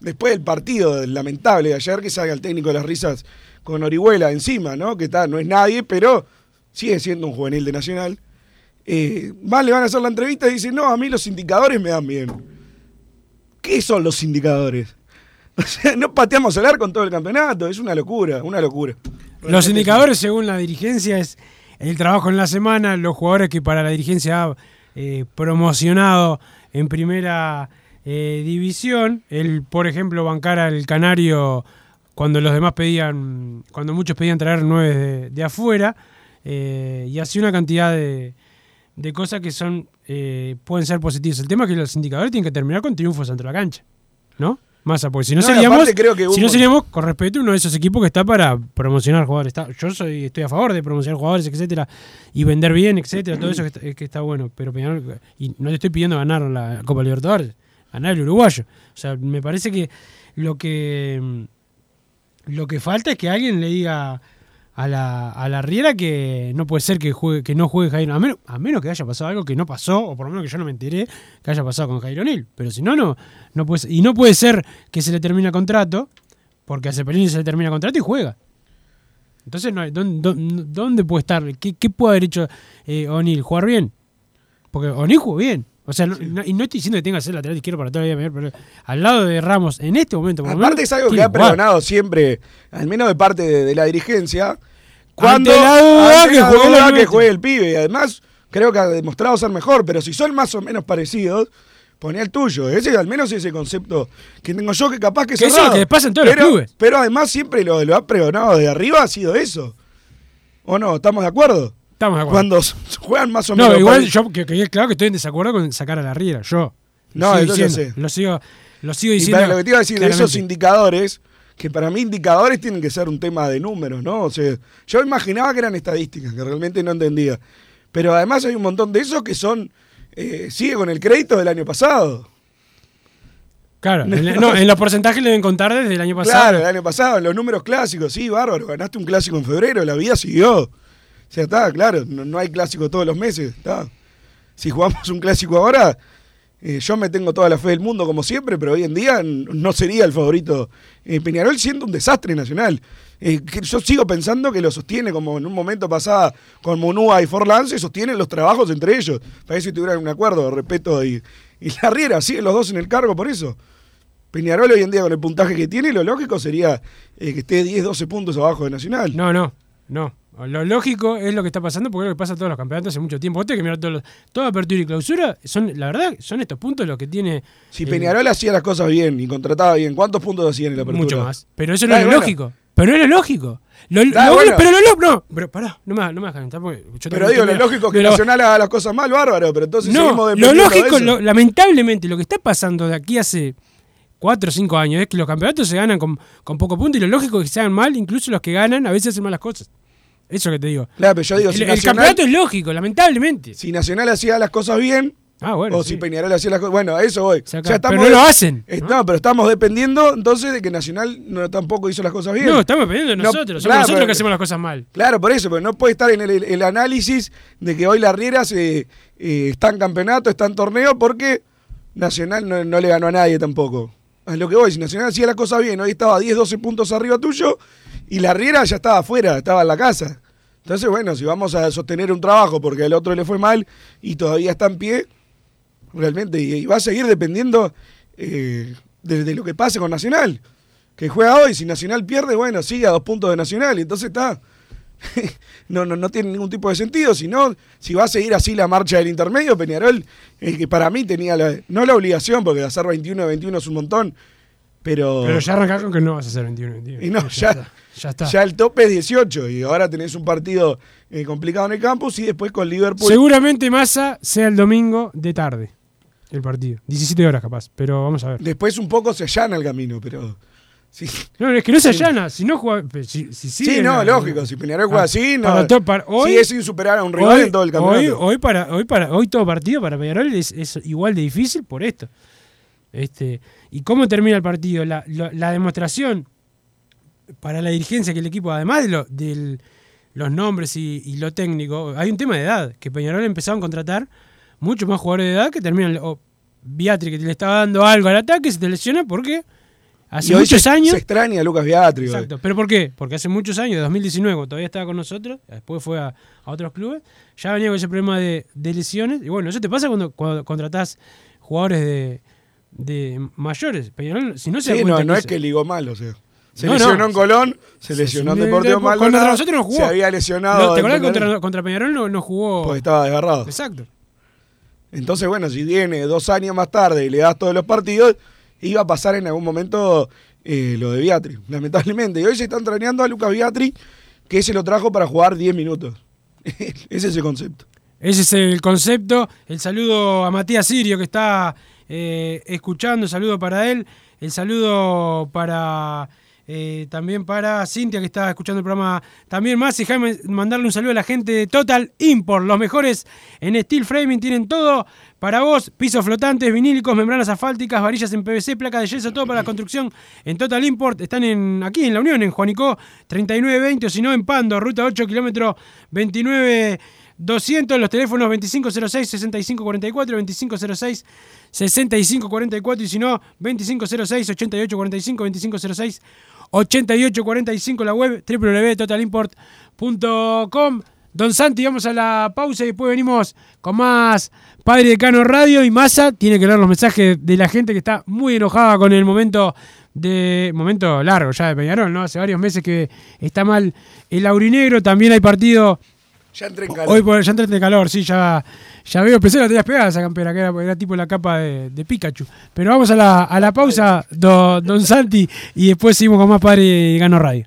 después del partido lamentable de ayer que salga el técnico de las risas con Orihuela encima, ¿no? Que está, no es nadie, pero sigue siendo un juvenil de Nacional. Eh, más le van a hacer la entrevista y dicen, no, a mí los indicadores me dan bien. ¿Qué son los indicadores? O sea, no pateamos el arco en todo el campeonato, es una locura, una locura. Los indicadores, según la dirigencia, es el trabajo en la semana, los jugadores que para la dirigencia ha eh, promocionado en primera eh, división. El, por ejemplo, bancar al Canario cuando los demás pedían, cuando muchos pedían traer nueve de, de afuera. eh, y así una cantidad de, de cosas que son eh, pueden ser positivas. El tema es que los indicadores tienen que terminar con triunfos ante la cancha, ¿no? Massa, porque si no, No, seríamos, aparte creo que si no seríamos, con respeto, uno de esos equipos que está para promocionar jugadores. Está- yo soy, estoy a favor de promocionar jugadores, etcétera, y vender bien, etcétera, todo eso que está, que está bueno. Pero Peñarol- y no le estoy pidiendo ganar la Copa Libertadores, ganar el uruguayo. O sea, me parece que lo que lo que falta es que alguien le diga a la, a la Riera que no puede ser que juegue, que no juegue Jairo, a menos, a menos que haya pasado algo que no pasó, o por lo menos que yo no me enteré que haya pasado con Jairo Nil. Pero si no, no, no puede ser- Y no puede ser que se le termine contrato, porque a Cepelini se le termina contrato y juega. Entonces, no ¿dónde, dónde- dónde puede estar? ¿Qué, qué puede haber hecho eh, O'Neill? ¿Jugar bien? Porque O'Neill jugó bien. O sea, no- no- y no estoy diciendo que tenga que ser lateral izquierdo para toda la vida, pero al lado de Ramos, en este momento, por Aparte menos, es algo que ha pregonado siempre, al menos de parte de, de la dirigencia, cuando Ante la duda, ante que la juegue duda el que nuestro. juegue el pibe. Y además creo que ha demostrado ser mejor, pero si son más o menos parecidos, poné el tuyo. Ese al menos ese concepto que tengo yo que capaz que Que eso que pasa en todos los pero, clubes. Pero además siempre lo, lo ha pregonado de arriba, ha sido eso. ¿O no? ¿Estamos de acuerdo? Estamos de acuerdo. Cuando juegan más o menos No, igual yo que, que claro que estoy en desacuerdo con sacar a la Riera, yo. Lo No, sigo yo diciendo, sé. Lo sigo, lo sigo Y diciendo. para lo que te iba a decir de esos claramente. indicadores, que para mí indicadores tienen que ser un tema de números, ¿no? O sea, yo imaginaba que eran estadísticas, que realmente no entendía. Pero además hay un montón de esos que son, eh, sigue con el crédito del año pasado. Claro, en, la- no, en los porcentajes le deben contar desde el año pasado. Claro, el año pasado, en los números clásicos, sí, bárbaro, ganaste un clásico en febrero, la vida siguió. Sea, está, claro, no, no hay clásico todos los meses, está. Si jugamos un clásico ahora, eh, yo me tengo toda la fe del mundo como siempre, pero hoy en día no sería el favorito. Eh, Peñarol siendo un desastre nacional. Eh, yo sigo pensando que lo sostiene como en un momento pasada con Munúa y Forlán, se sostienen los trabajos entre ellos. Parece que tuvieran un acuerdo, respeto y, y la Riera, siguen los dos en el cargo por eso. Peñarol hoy en día con el puntaje que tiene, lo lógico sería que esté 10, 12 puntos abajo de Nacional. No, no, no. Lo lógico es lo que está pasando porque es lo que pasa en todos los campeonatos hace mucho tiempo. Tenés que mirar todos los, toda apertura y clausura. Son, la verdad, son estos puntos los que tiene. Si Peñarol hacía las cosas bien y contrataba bien, ¿cuántos puntos hacían en la apertura? Mucho más. Pero eso no Claro, es bueno, lógico. Pero no es lo lógico. Lo- lo- bueno. Pero lo lógico. No, pero pará, no me, no me calentar porque yo Pero digo, lo lógico es que pero- Nacional haga las cosas mal, bárbaro, pero entonces seguimos No, lo dependiendo de lógico, lo- lamentablemente, lo que está pasando de aquí hace 4 o 5 años es que los campeonatos se ganan con, con poco punto y lo lógico es que se hagan mal, incluso los que ganan a veces hacen malas cosas. Eso que te digo. Claro, pero yo digo, el, si el Nacional, campeonato es lógico, lamentablemente. si Nacional hacía las cosas bien, Ah, bueno. o sí. si Peñarol hacía las cosas. Bueno, a eso voy. Saca- Ya estamos pero no lo hacen. Eh, ¿no? no, pero estamos dependiendo entonces de que Nacional no, tampoco hizo las cosas bien. No, estamos dependiendo de No, nosotros. Somos claro, nosotros pero- que hacemos las cosas mal. Claro, por eso, pero no puede estar en el, el análisis de que hoy la Riera se, eh, está en campeonato, está en torneo, porque Nacional no, no le ganó a nadie tampoco. Es lo que voy, si Nacional hacía las cosas bien, hoy estaba 10, 12 puntos arriba tuyo, y la Riera ya estaba afuera, estaba en la casa. Entonces, bueno, si vamos a sostener un trabajo porque al otro le fue mal y todavía está en pie, realmente, y, y va a seguir dependiendo eh, de, de lo que pase con Nacional. Que juega hoy, si Nacional pierde, bueno, sigue a dos puntos de Nacional, y entonces está. no, no, no tiene ningún tipo de sentido. Si no, si va a seguir así la marcha del intermedio, Peñarol, eh, que para mí tenía la, no la obligación, porque hacer 21 de 21 es un montón, pero, Pero ya arrancás con que no vas a hacer 21 21. Y no, ya-. Ya está. ya el tope es 18 y ahora tenés un partido eh, complicado en el campus y después con Liverpool. Seguramente Massa sea el domingo de tarde. El partido. 17 horas capaz. Pero vamos a ver. Después un poco se allana el camino, pero... Sí, No, es que no se allana. Si no juega. Si, si sí, no, la- lógico. Si Peñarol juega Ah, así, no, para to- para- hoy- sigue sin superar a un rival Hoy, en todo el hoy, campeonato. hoy para, hoy, para, hoy todo partido para Peñarol es, es igual de difícil por esto. Este, ¿Y cómo termina el partido? La- la demostración para la dirigencia que el equipo, además de lo- del- los nombres y, y lo técnico, hay un tema de edad, que Peñarol empezaron a contratar muchos más jugadores de edad que terminan... O Beatri que le estaba dando algo al ataque se te lesiona porque hace Y hoy muchos se, años... Se extraña a Lucas Beatri. hoy. Exacto. ¿Pero por qué? Porque hace muchos años, de 2019, cuando todavía estaba con nosotros, después fue a, a otros clubes, ya venía con ese problema de, de lesiones. Y bueno, eso te pasa cuando, cuando contratás jugadores de, de mayores. Peñarol, si no se Sí, no, no que es que ligó mal, o sea. Se No, no. lesionó en Colón, se lesionó en de- Deportivo de- Maldonado. Contra nosotros no jugó. Se había lesionado. No, ¿Te acordás contra, contra Peñarol no, no jugó? Porque estaba desgarrado. Exacto. Entonces, bueno, si viene dos años más tarde y le das todos los partidos, iba a pasar en algún momento eh, lo de Beatri, lamentablemente. Y hoy se está entrañando a Lucas Beatri, que se lo trajo para jugar 10 minutos. Ese es el concepto. Ese es el concepto. El saludo a Matías Sirio que está eh, escuchando. Saludo para él. El saludo para eh, también para Cintia que está escuchando el programa también más. Y Jaime, mandarle un saludo a la gente de Total Import. Los mejores en steel framing tienen todo para vos. Pisos flotantes, vinílicos, membranas asfálticas, varillas en PVC, placas de yeso, todo para la construcción en Total Import. Están en, aquí en La Unión, en Juanico 3920 o si no en Pando, ruta 8, kilómetro 29. 200, los teléfonos 2506-6544, 2506-6544 y si no, 2506-8845, 2506-8845, la web www.totalimport.com. Don Santi, vamos a la pausa y después venimos con más Padre de Cano Radio y Massa. Tiene que leer los mensajes de la gente que está muy enojada con el momento de momento largo ya de Peñarol, ¿no? Hace varios meses que está mal el aurinegro. También hay partido Ya entré en calor. Hoy por, ya entré de calor, sí, ya, ya veo. Pensé que la tenías pegada esa campera, que era, era tipo la capa de, de Pikachu. Pero vamos a la, a la pausa, do- don Santi, y después seguimos con más Padre y Gano Radio.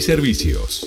servicios.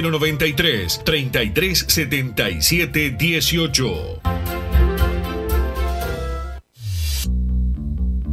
093 33 77 18.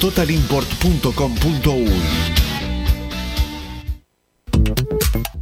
www.totalimport.com.uy.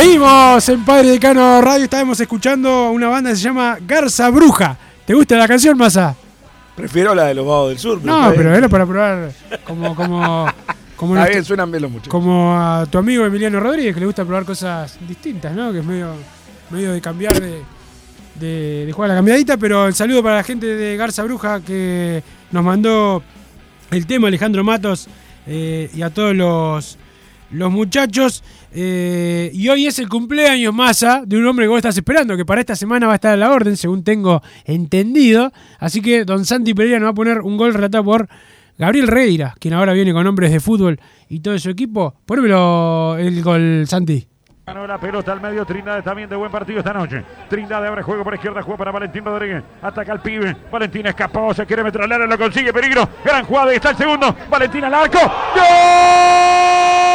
Seguimos en Padre Decano Radio. Estábamos escuchando una banda que se llama Garza Bruja. ¿Te gusta la canción, Masa? Prefiero la de los vagos del sur. No, está pero era para probar como, como, como, Está nuestro- bien, suenan bien los muchachos. como a tu amigo Emiliano Rodríguez, que le gusta probar cosas distintas, ¿no? Que es medio, medio de cambiar de, de, de jugar la cambiadita, pero el saludo para la gente de Garza Bruja que nos mandó el tema, Alejandro Matos, eh, y a todos los, los muchachos. Eh, y hoy es el cumpleaños masa de un hombre que vos estás esperando, que para esta semana va a estar a la orden, según tengo entendido. Así que Don Santi Pereira nos va a poner un gol relatado por Gabriel Reira, quien ahora viene con hombres de fútbol y todo su equipo. Ponémelo el gol, Santi. Ganó la pelota al medio, Trindade también de buen partido esta noche. Trindade abre juego por izquierda, juega para Valentín Rodríguez. Ataca al pibe. Valentín escapó, se quiere meter al área, lo consigue, peligro. Gran jugada, ahí está el segundo. Valentín al arco. ¡Gol!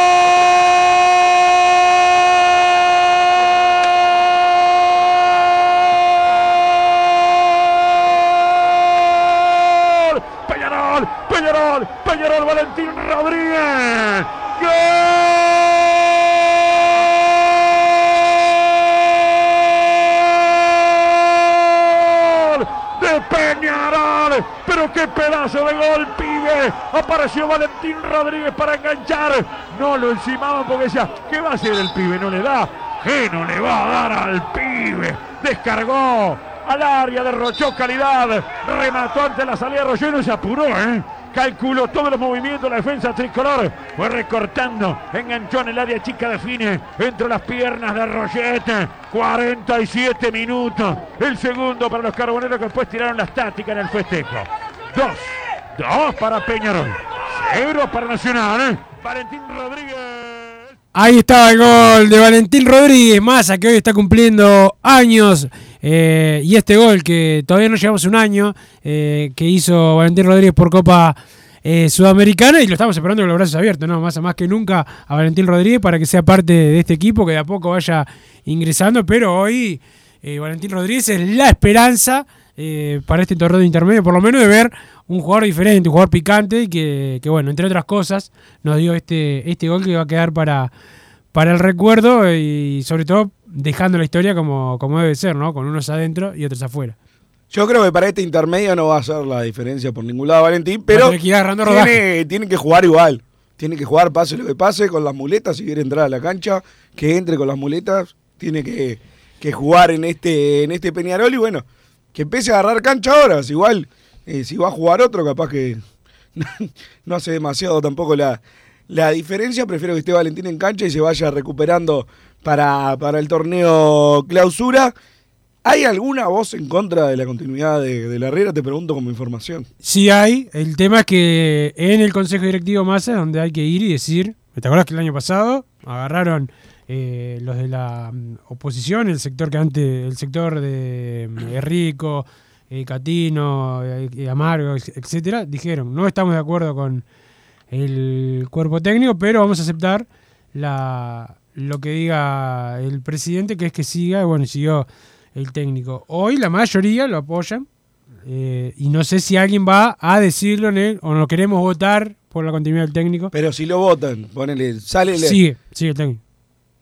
Peñarol, Valentín Rodríguez. ¡Gol! De Peñarol, pero qué pedazo de gol, pibe. Apareció Valentín Rodríguez para enganchar. No lo encimaban porque decía, ¿qué va a hacer el pibe? No le da. ¿Qué no le va a dar al pibe? Descargó al área, derrochó calidad, remató ante la salida de Rollero y se apuró, ¿eh? Calculó todos los movimientos la defensa tricolor. Fue recortando, enganchó en el área chica, define entre las piernas de Roget. 47 minutos. El segundo para los carboneros que después tiraron la estática en el festejo. Dos. Dos para Peñarol. Cero para Nacional. ¿eh? Valentín Rodríguez. Ahí estaba el gol de Valentín Rodríguez Massa, que hoy está cumpliendo años. eh, y este gol que todavía no llevamos un año, eh, que hizo Valentín Rodríguez por Copa eh, Sudamericana, y lo estamos esperando con los brazos abiertos, ¿no? Más, más que nunca a Valentín Rodríguez para que sea parte de este equipo, que de a poco vaya ingresando. Pero hoy Valentín Rodríguez es la esperanza eh, para este torneo de intermedio, por lo menos de ver un jugador diferente, un jugador picante, y que, que, bueno, entre otras cosas, nos dio este, este gol que va a quedar para, para el recuerdo y sobre todo dejando la historia como, como debe ser, ¿no? Con unos adentro y otros afuera. Yo creo que para este intermedio no va a ser la diferencia por ningún lado Valentín, pero que tiene, que jugar igual. Tiene que jugar, pase lo que pase, con las muletas, si quiere entrar a la cancha, que entre con las muletas, tiene que, que jugar en este, en este Peñarol y bueno, que empiece a agarrar cancha ahora. Igual, eh, si va a jugar otro, capaz que no hace demasiado tampoco la, la diferencia. Prefiero que esté Valentín en cancha y se vaya recuperando para, para el torneo clausura. ¿Hay alguna voz en contra de la continuidad de, de la Herrera? Te pregunto como información. Sí hay, el tema es que en el Consejo Directivo Massa es donde hay que ir y decir, ¿te acuerdas que el año pasado agarraron eh, los de la mm, oposición, el sector que antes, el sector de mm, Rico, Catino, eh, eh, Amargo, etcétera, dijeron, no estamos de acuerdo con el cuerpo técnico, pero vamos a aceptar la, lo que diga el presidente, que es que siga, y bueno, siguió el técnico. Hoy la mayoría lo apoyan, eh, y no sé si alguien va a decirlo en él, o no queremos votar por la continuidad del técnico. Pero si lo votan, ponele, sale... Sigue, sigue el técnico.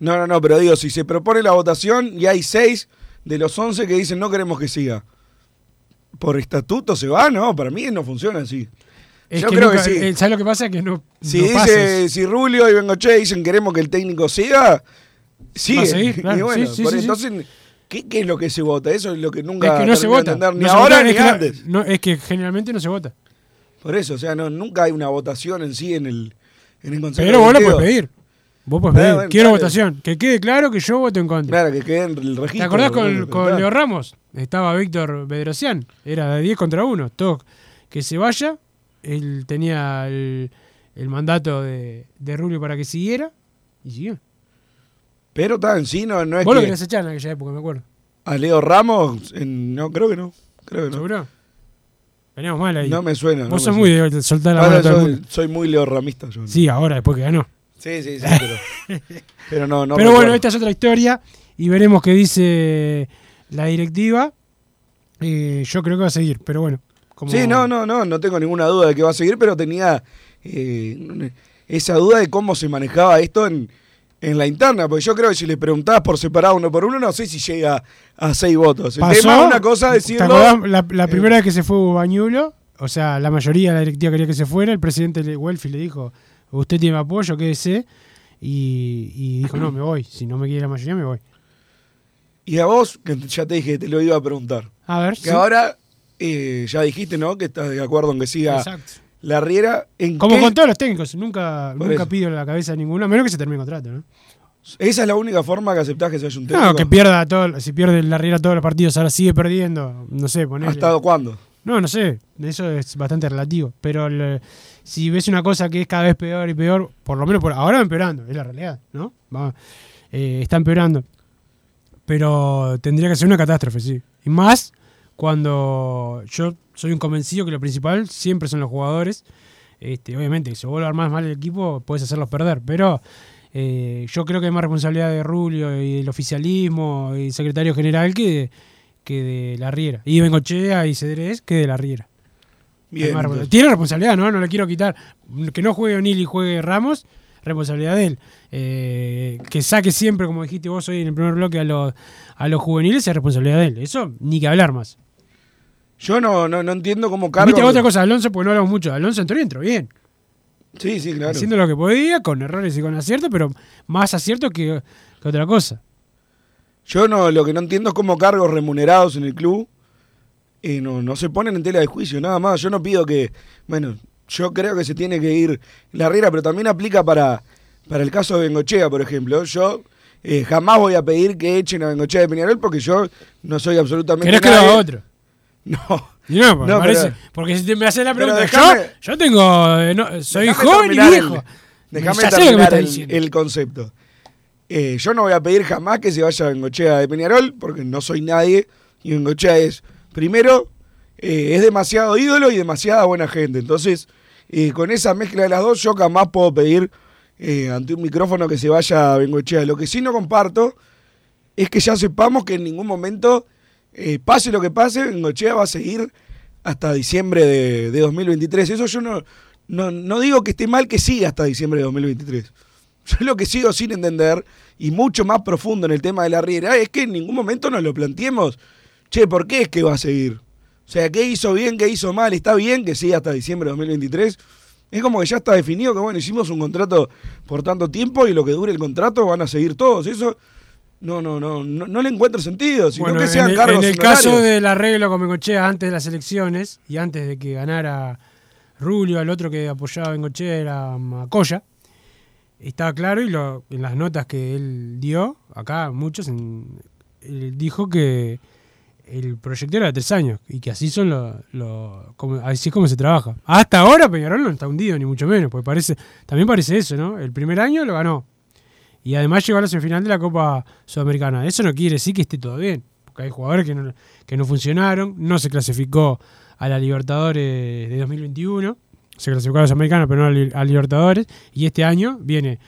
No, no, no, pero digo, si se propone la votación y hay seis de los once que dicen no queremos que siga, ¿por estatuto se va? No, para mí no funciona así. Es Yo que creo nunca- que sí. eh, ¿Sabes lo que pasa? Que no. Si no dice, si Rulio y Bengoche dicen queremos que el técnico siga, sigue. Seguir, claro, y bueno, sí, sí, por sí, sí. entonces, ¿qué, qué es lo que se vota? Eso es lo que nunca Es que no se vota. entender, ni No se ahora vota, ni es que la- antes. no, es que generalmente no se vota. Por eso, o sea, no, nunca hay una votación en sí en el, en el Consejo Pero vos lo puedes pedir. Vos podés pedir. Quiero votación. Que quede claro que yo voto en contra. Claro, que quede en el registro. ¿Te acordás con, con. Leo Ramos? Estaba Víctor Bedrosian. Era de 10 contra 1. Todo que se vaya. Él tenía el, el mandato de, de Rubio para que siguiera. Y siguió. Pero en sí, no, no es Vos lo que querías echar en aquella época, me acuerdo. a Leo Ramos, en- no, creo que no. Creo que no. ¿Seguro? Veníamos mal ahí. No me suena. Vos no sos muy de soltar la Ahora mano soy, soy muy Leo Ramista. Yo. Sí, ahora, después que ganó. Sí, sí, sí, pero, pero no, no. Pero bueno, esta es otra historia y veremos qué dice la directiva. Eh, yo creo que va a seguir, pero bueno. como- Sí, no, no, no, no tengo ninguna duda de que va a seguir, pero tenía eh, esa duda de cómo se manejaba esto en, en la interna, porque yo creo que si le preguntabas por separado uno por uno, no sé si llega a seis votos. El Pasó, tema es una cosa ¿te decirlo. acordás la, la primera vez que se fue Bañulo? o sea, la mayoría de la directiva quería que se fuera, el presidente de Welfi le dijo, usted tiene mi apoyo, quédese, y, y dijo, no, me voy, si no me quiere la mayoría, me voy. Y a vos, que ya te dije, te lo iba a preguntar. A ver, Que sí. ahora eh, ya dijiste, ¿no? Que estás de acuerdo en que siga Exacto. la Riera. ¿En Como qué- con todos los técnicos, nunca, Por nunca eso. pido la cabeza de ninguno, a menos que se termine el contrato, ¿no? Esa es la única forma que aceptás que se vaya un técnico. No, que pierda todo, si pierde la Riera todos los partidos, ahora sigue perdiendo, no sé, ponele. ¿Hasta cuándo? No, no sé, eso es bastante relativo. Pero el- si ves una cosa que es cada vez peor y peor, por lo menos por ahora va empeorando, es la realidad, ¿no? Va, eh, está empeorando. Pero tendría que ser una catástrofe, sí. Y más cuando yo soy un convencido que lo principal siempre son los jugadores. Este, obviamente, si se vuelve a armar mal el equipo, puedes hacerlos perder. Pero eh, yo creo que hay más responsabilidad de Rulio y del oficialismo y secretario general que de, que de la Riera. Y Bengochea y Cedrés que de la Riera. Bien, entonces. Tiene responsabilidad, ¿no? No le quiero quitar. Que no juegue O'Neill y juegue Ramos, responsabilidad de él. Eh, que saque siempre, como dijiste vos hoy en el primer bloque, a los, a los juveniles es responsabilidad de él. Eso ni que hablar más. Yo no, no, no entiendo cómo cargo. Viste otra cosa, Alonso, porque no hablamos mucho. Alonso entró y entró bien. Sí, sí, claro. Haciendo lo que podía, con errores y con aciertos, pero más aciertos que, que otra cosa. Yo no, lo que no entiendo es cómo cargos remunerados en el club eh, no, no se ponen en tela de juicio, nada más. Yo no pido que, bueno, yo creo que se tiene que ir la Riera, pero también aplica para, para el caso de Bengochea, por ejemplo. Yo eh, jamás voy a pedir que echen a Bengochea de Peñarol porque yo no soy absolutamente ¿Querés que lo haga otro? No. No, porque, No, parece- pero- porque si te me haces la pregunta, yo, yo tengo, eh, no, soy joven y viejo. Déjame terminar el, el concepto. Eh, yo no voy a pedir jamás que se vaya Bengochea de Peñarol, porque no soy nadie. Y Bengochea es, primero, eh, es demasiado ídolo y demasiada buena gente. Entonces, eh, con esa mezcla de las dos, yo jamás puedo pedir eh, ante un micrófono que se vaya Bengochea. Lo que sí no comparto es que ya sepamos que en ningún momento, pase lo que pase, Bengochea va a seguir hasta diciembre de, de 2023. Eso yo no, no, no digo que esté mal que siga hasta diciembre de 2023. Yo lo que sigo sin entender, y mucho más profundo en el tema de la Riera, es que en ningún momento nos lo planteemos, che, ¿por qué es que va a seguir? O sea, ¿qué hizo bien, qué hizo mal? ¿Está bien que siga hasta diciembre de 2023? Es como que ya está definido que, bueno, hicimos un contrato por tanto tiempo y lo que dure el contrato van a seguir todos. Eso no, no, no, no, no le encuentro sentido, sino Bueno, que sean en el, cargos en el honorarios. caso del arreglo con Bengochea antes de las elecciones y antes de que ganara Rulio, el otro que apoyaba a Bengochea era Macoya, estaba claro y lo, en las notas que él dio, acá muchos, en- él dijo que el proyecto era de tres años y que así son lo, lo- así es como se trabaja. Hasta ahora Peñarol no está hundido, ni mucho menos, porque parece, también parece eso, ¿no? El primer año lo ganó. Y además llegó a la semifinal de la Copa Sudamericana. Eso no quiere decir que esté todo bien, porque hay jugadores que no, que no funcionaron, no se clasificó a la Libertadores de 2021, se clasificó a la Sudamericana, pero no a Libertadores, y este año viene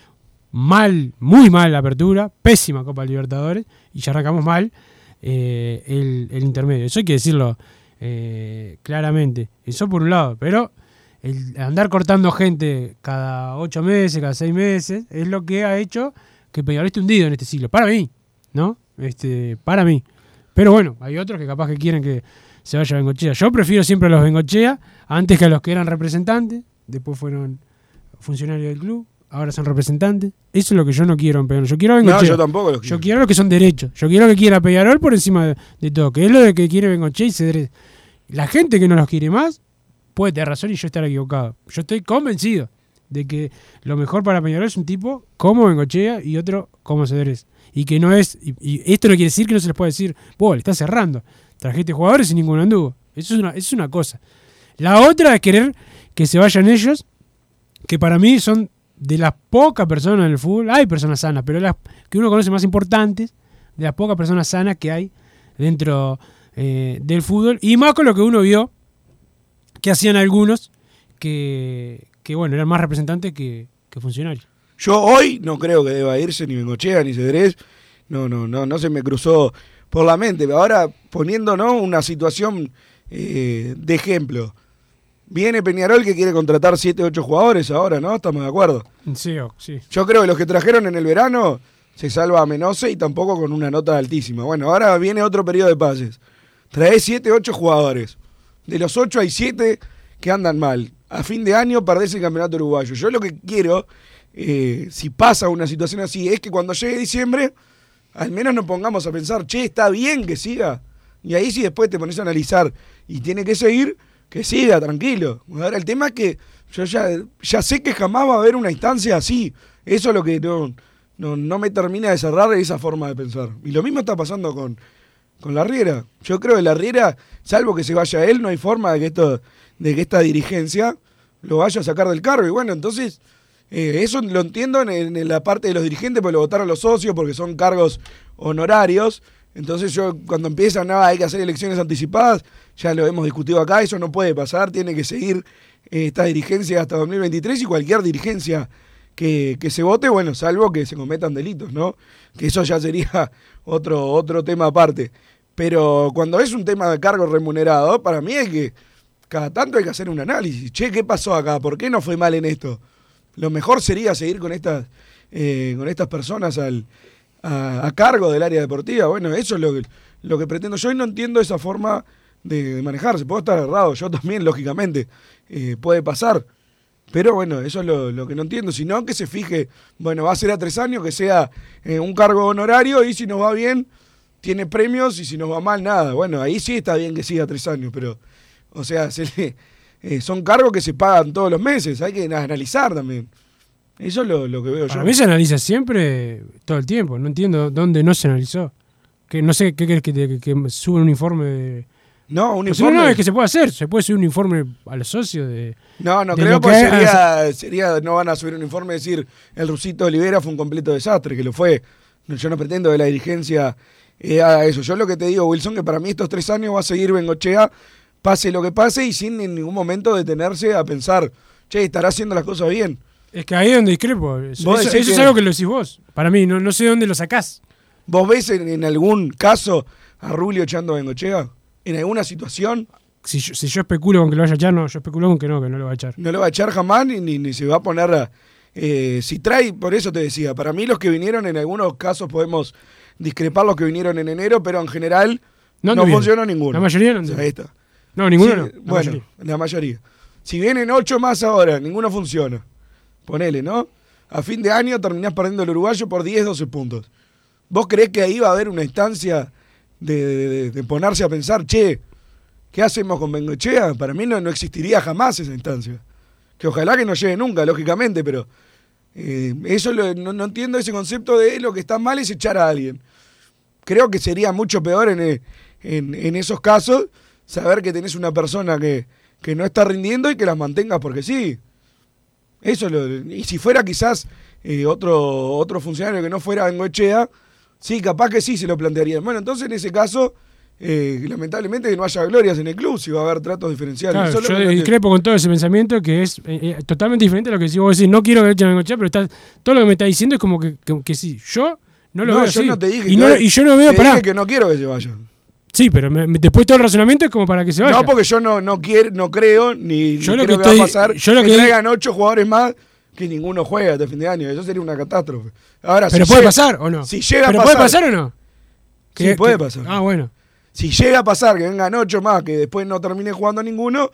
mal, muy mal la apertura, pésima Copa Libertadores, y ya arrancamos mal eh, el, intermedio. Eso hay que decirlo eh, claramente. Eso por un lado, pero el andar cortando gente cada ocho meses, cada seis meses, es lo que ha hecho que Peñarol esté hundido en este siglo. Para mí, ¿no? Este, para mí. Pero bueno, hay otros que capaz que quieren que se vaya Bengochea. Yo prefiero siempre a los Bengochea antes que a los que eran representantes, después fueron funcionarios del club, ahora son representantes. Eso es lo que yo no quiero en Peñarol. Yo quiero a No, Bengochea. yo tampoco los Yo quiero. quiero los que son derechos. Yo quiero que quiera Peñarol por encima de, de todo. Que es lo de que quiere Bengochea y Cedrés. La gente que no los quiere más puede tener razón y yo estar equivocado. Yo estoy convencido de que lo mejor para Peñarol es un tipo como Bengochea y otro como Cedrés. Y que no es. Y, y esto no quiere decir que no se les puede decir, vos le estás cerrando. Trajiste jugadores y ninguno anduvo. Eso es una, eso es una cosa. La otra es querer que se vayan ellos, que para mí son de las pocas personas en el fútbol. Hay personas sanas, pero las que uno conoce más importantes, de las pocas personas sanas que hay dentro eh, del fútbol. Y más con lo que uno vio que hacían algunos que, que bueno, eran más representantes que, que funcionarios. Yo hoy no creo que deba irse ni Bengochea ni Cedrés. No, no, no, no se me cruzó por la mente. Ahora poniendo ¿no? una situación eh, de ejemplo. Viene Peñarol que quiere contratar 7, 8 jugadores ahora, ¿no? Estamos de acuerdo. Sí, sí. Yo creo que los que trajeron en el verano se salva a Menose y tampoco con una nota altísima. Bueno, ahora viene otro periodo de pases. Trae 7, 8 jugadores. De los 8 hay 7 que andan mal. A fin de año perdés el campeonato uruguayo. Yo lo que quiero, eh, si pasa una situación así, es que cuando llegue diciembre, al menos nos pongamos a pensar, che, está bien que siga. Y ahí si después te pones a analizar y tiene que seguir, que siga, tranquilo. Ahora el tema es que yo ya, ya sé que jamás va a haber una instancia así. Eso es lo que no, no, no me termina de cerrar esa forma de pensar. Y lo mismo está pasando con, con la Riera. Yo creo que la Riera, salvo que se vaya él, no hay forma de que esto, de que esta dirigencia lo vaya a sacar del cargo. Y bueno, entonces, eh, eso lo entiendo en, en la parte de los dirigentes, porque lo votaron los socios, porque son cargos honorarios. Entonces yo cuando empiezan, no, hay que hacer elecciones anticipadas, ya lo hemos discutido acá, eso no puede pasar, tiene que seguir eh, esta dirigencia hasta 2023 y cualquier dirigencia que, que se vote, bueno, salvo que se cometan delitos, ¿no? Que eso ya sería otro, otro tema aparte. Pero cuando es un tema de cargo remunerado, para mí es que cada tanto hay que hacer un análisis. Che, ¿qué pasó acá? ¿Por qué no fue mal en esto? Lo mejor sería seguir con estas, eh, con estas personas al, a, cargo del área deportiva. Bueno, eso es lo que, lo que pretendo. Yo no entiendo esa forma de, de manejarse. Puedo estar errado, yo también, lógicamente. Eh, puede pasar. Pero bueno, eso es lo, que no entiendo. Si no, que se fije, bueno, va a ser a tres años, que sea eh, un cargo honorario y si nos va bien, tiene premios y si nos va mal, nada. Bueno, ahí sí está bien que siga tres años, pero, o sea, se le- eh, son cargos que se pagan todos los meses, hay que analizar también. Eso es lo, lo que veo Para yo. mí se analiza siempre, todo el tiempo. No entiendo dónde no se analizó. Que no sé qué querés que, sube un informe de. No, un O sea, no, informe- es que se puede hacer. Se puede subir un informe a los socios de. No, no de creo porque que sería, sería, no van a subir un informe y decir el Rusito Olivera fue un completo desastre, que lo fue. Yo no pretendo de la dirigencia eh, haga eso. Yo lo que te digo, Wilson, que para mí estos tres años va a seguir Bengochea, pase lo que pase, y sin en ningún momento detenerse a pensar, che, estará haciendo las cosas bien. Es que ahí es donde discrepo. Eso, es algo que lo decís vos. Para mí, no, no sé de dónde lo sacás. ¿Vos ves en, en algún caso a Rubio echando a Bengochea? ¿En alguna situación? Si yo, si yo especulo con que lo vaya a echar, no. Yo especulo con que no, que no lo va a echar. No lo va a echar jamás ni, ni, ni se va a poner a... eh, si trae, por eso te decía, para mí los que vinieron en algunos casos podemos discrepar los que vinieron en enero, pero en general No no, funcionó ninguno. La mayoría no O sea, ahí está. No, ninguno Sí, no. La bueno, mayoría. la mayoría. Si vienen ocho más ahora, ninguno funciona. Ponele, ¿no? A fin de año terminás perdiendo el uruguayo por 10, 12 puntos. ¿Vos creés que ahí va a haber una instancia de, ponerse a pensar, che, ¿qué hacemos con Bengochea? Para mí no, no existiría jamás esa instancia. Que ojalá que no llegue nunca, lógicamente, pero eh, eso lo- no, entiendo ese concepto de lo que está mal es echar a alguien. Creo que sería mucho peor en, eh, en esos casos saber que tenés una persona que, que no está rindiendo y que las mantengas porque sí. Eso lo, y si fuera quizás eh, otro, otro funcionario que no fuera Bengoechea, sí, capaz que sí se lo plantearían. Bueno, entonces en ese caso, eh, lamentablemente que no haya glorias en el club, si va a haber tratos diferenciales. Claro, yo discrepo con todo ese pensamiento que es eh, eh, totalmente diferente a lo que decís vos decís. No quiero que echen a Bengochea, pero está, todo lo que me está diciendo es como que, que, que sí. Yo no lo No, veo yo así. no te dije y, que- no, y yo no veo, te pará. dije que no quiero que se vaya. Sí, pero me- me- después todo el razonamiento es como para que se vaya. No, porque yo no, no quiero, no creo, ni, Yo ni lo creo que que, va a estoy- pasar yo lo que, que- traigan ocho jugadores más que ninguno juega hasta fin de año. Eso sería una catástrofe. Ahora, pero si puede llega- pasar o no. Si llega ¿Pero a pasar, puede pasar o no? Sí, puede pasar. Ah, bueno. Si llega a pasar que vengan ocho más, que después no termine jugando ninguno,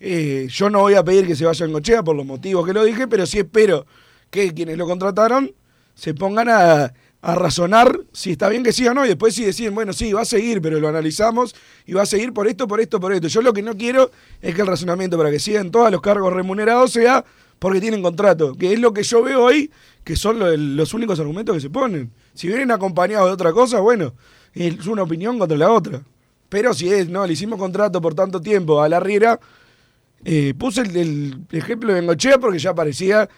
eh, yo no voy a pedir que se vaya en Gochea por los motivos que lo dije, pero sí espero que quienes lo contrataron se pongan a, a razonar si está bien que siga o no, y después si deciden, bueno, sí, va a seguir, pero lo analizamos y va a seguir por esto, por esto, por esto. Yo lo que no quiero es que el razonamiento para que sigan todos los cargos remunerados sea porque tienen contrato, que es lo que yo veo hoy, que son lo- los únicos argumentos que se ponen. Si vienen acompañados de otra cosa, bueno, es una opinión contra la otra. Pero si es, no, le hicimos contrato por tanto tiempo a la Riera, eh, puse el, ejemplo de Bengochea porque ya parecía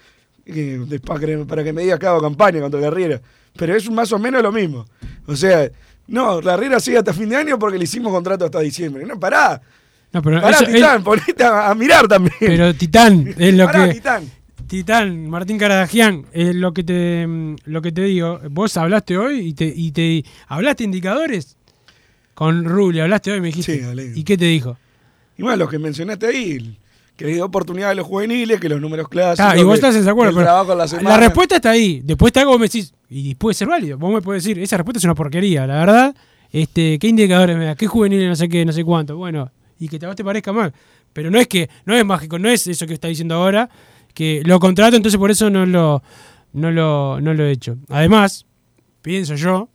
eh, para, que, para que me diga que hago campaña contra la Riera. Pero es más o menos lo mismo. O sea, no, la Riera sigue hasta fin de año porque le hicimos contrato hasta diciembre. No, pará. No, pero Pará, eso- Titán, ponete a, a mirar también. Pero Titán, es lo Pará, que. Titán. Titán, Martín Caradagian, es lo que te lo que te digo, vos hablaste hoy y te, y te hablaste indicadores con Rubio, hablaste hoy, me dijiste. Sí. ¿Y qué te dijo? Y bueno, los que mencionaste ahí, que le dio oportunidad a los juveniles, que los números clásicos. Ah, y vos estás en la, la, respuesta está ahí. Después está algo vos me decís, y puede ser válido. Vos me podés decir, esa respuesta es una porquería, la verdad. Este, ¿qué indicadores me da? ¿Qué juveniles no sé qué, no sé cuánto? Bueno, y que te, te parezca mal. Pero no es que, no es mágico, no es eso que está diciendo ahora, que lo contrato, entonces por eso no lo, no lo, no lo he hecho. Además, pienso yo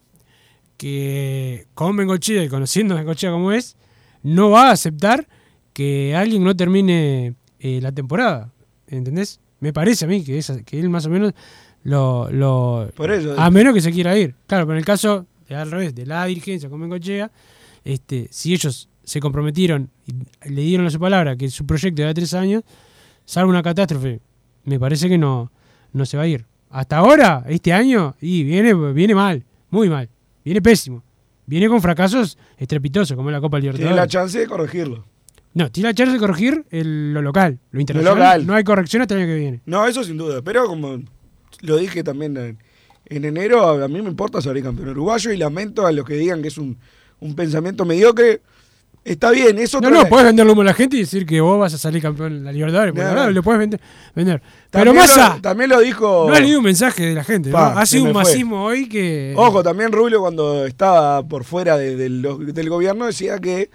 que con Bengochea y conociendo a Bengochea como es, no va a aceptar que alguien no termine eh, la temporada. ¿Entendés? Me parece a mí que, es, que él más o menos lo, lo- Por eso. A menos que se quiera ir. Claro, pero en el caso, de, al revés, de la dirigencia con Bengochea, este, si ellos se comprometieron y le dieron su palabra que su proyecto era de tres años, salvo una catástrofe, me parece que no, no se va a ir. Hasta ahora, este año, y viene, viene mal, muy mal, viene pésimo. Viene con fracasos estrepitosos, como la Copa Tiene Libertadores. la chance de corregirlo. No, tiene la chance de corregir el- lo local, lo internacional. local. No hay corrección hasta el año que viene. No, eso sin duda. Pero como lo dije también en, en enero, a mí me importa salir campeón uruguayo y lamento a los que digan que es un, un pensamiento mediocre. Está bien, eso No, no, puedes venderlo a la gente y decir que vos vas a salir campeón en la Libertadores. No, no. le puedes vender. vender. Pero Massa, lo- también lo dijo. no has leído un mensaje de la gente. Ha sido un fue. masismo hoy que. Ojo, también Rubio cuando estaba por fuera de- de del gobierno decía que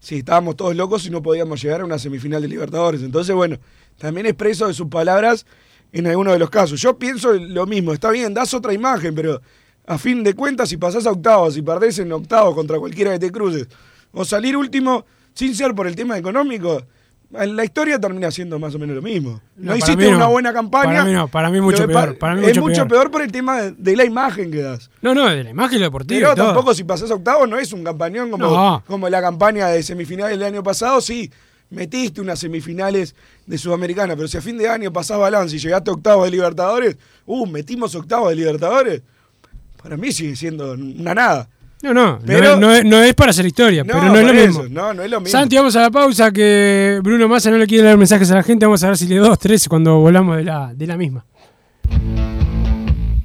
sí, estábamos todos locos y no podíamos llegar a una semifinal de Libertadores. Entonces, bueno, también expreso de sus palabras en algunos de los casos. Yo pienso lo mismo, está bien, das otra imagen, pero a fin de cuentas, si pasás a octavos, si perdés en octavos contra cualquiera que te cruces, o salir último sin ser por el tema económico, la historia termina siendo más o menos lo mismo. No, hiciste no. una buena campaña. Para mí no, para mí mucho peor, para mí es mucho peor. peor por el tema de, de la imagen que das. No, no, de la imagen deportiva. Pero y todo. tampoco si pasás a octavos no es un campañón como, No. como la campaña de semifinales del año pasado. Sí, metiste unas semifinales de Sudamericana, pero si a fin de año pasás balance y llegaste a octavos de Libertadores, uh, metimos octavos de Libertadores, para mí sigue siendo una nada. No, no, Pero- no, es- no es, no es para hacer historia, No, pero no es lo mismo. eso, no, no es lo mismo. Santi, vamos a la pausa que Bruno Massa no le quiere dar mensajes a la gente. Vamos a ver si le dos, tres cuando volvamos de la, de la misma.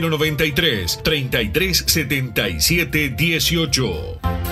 093 33 77 18.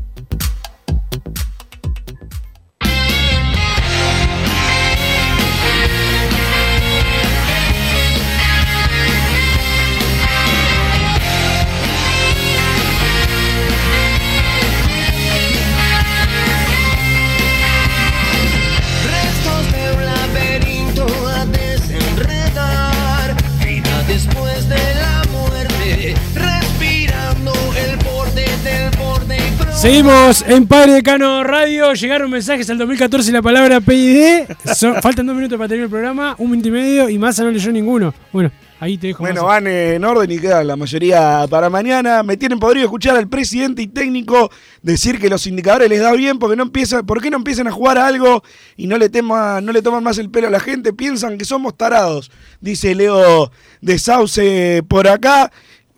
Seguimos en Padre Decano Radio. Llegaron mensajes al 2014 y la palabra PID. Faltan dos minutos para terminar el programa, un minuto y medio y Massa no leyó ninguno. Bueno, ahí te dejo. Bueno, Massa. van en orden y quedan la mayoría para mañana. Me tienen podrido escuchar al presidente y técnico decir que los indicadores les da bien porque no empieza, ¿por qué no empiezan a jugar a algo y no le, tema, no le toman más el pelo a la gente? Piensan que somos tarados, dice Leo de Sauce por acá.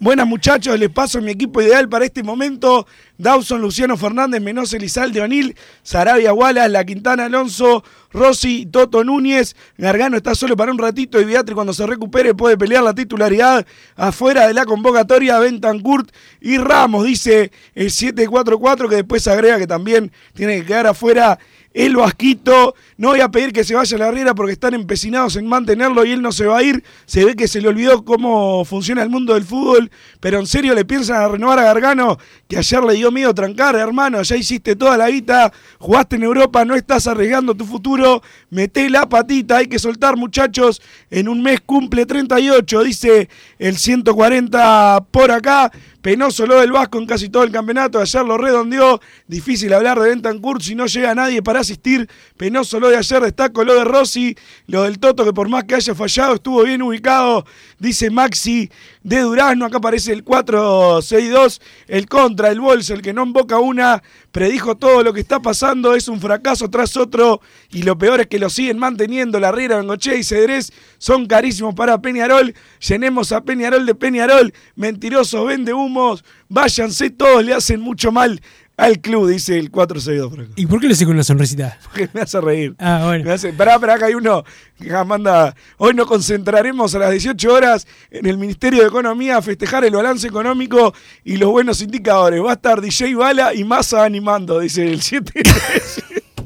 Buenas muchachos, les paso mi equipo ideal para este momento. Dawson, Luciano Fernández, Menos Elizalde O'Neill, Sarabia Wallace, La Quintana Alonso, Rossi, Toto Núñez. Gargano está solo para un ratito y Beatriz cuando se recupere puede pelear la titularidad afuera de la convocatoria. Bentancourt y Ramos, dice el 744 que después agrega que también tiene que quedar afuera el Vasquito. No voy a pedir que se vaya a la Riera porque están empecinados en mantenerlo y él no se va a ir. Se ve que se le olvidó cómo funciona el mundo del fútbol. Pero en serio le piensan a renovar a Gargano, que ayer le dio miedo trancar, hermano. Ya hiciste toda la guita, jugaste en Europa, no estás arriesgando tu futuro. Meté la patita, hay que soltar, muchachos. En un mes cumple 38, dice el 140 por acá. Penoso lo del Vasco en casi todo el campeonato. Ayer lo redondeó. Difícil hablar de Bentancur si no llega nadie para asistir. Penoso lo de ayer. Destaco lo de Rossi. Lo del Toto, que por más que haya fallado, estuvo bien ubicado. Dice Maxi de Durazno. Acá aparece el 4-6-2. El contra, el bolso, el que no invoca una. Predijo todo lo que está pasando. Es un fracaso tras otro. Y lo peor es que lo siguen manteniendo. La Riera, Bengoche y Cedrés son carísimos para Peñarol. Llenemos a Peñarol de Peñarol. Mentirosos, vende humos. Váyanse todos, le hacen mucho mal al club, dice el 462 por acá. ¿Y por qué le hace con una sonrisita? Porque me hace reír. Ah, bueno. Me hace, pará, pará, acá hay uno que manda. Hoy nos concentraremos a las 18 horas en el Ministerio de Economía a festejar el balance económico y los buenos indicadores. Va a estar DJ Bala y Massa animando, dice el 7.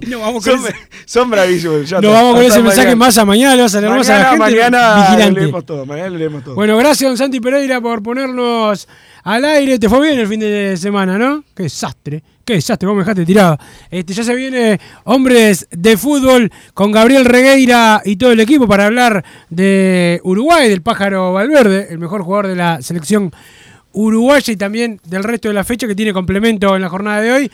No, vamos son, ese- son bravísimos. ya Nos vamos con ese mensaje mañana. más a mañana, le vas a leer más a la gente. mañana Vigilante. leemos todo. Mañana leemos todo. Bueno, gracias, don Santi Pereira, por ponernos al aire. Te fue bien el fin de semana, ¿no? Qué desastre, qué desastre, vos me dejaste tirado. Este, ya se viene Hombres de Fútbol con Gabriel Regueira y todo el equipo para hablar de Uruguay, del pájaro Valverde, el mejor jugador de la selección uruguaya y también del resto de la fecha que tiene complemento en la jornada de hoy.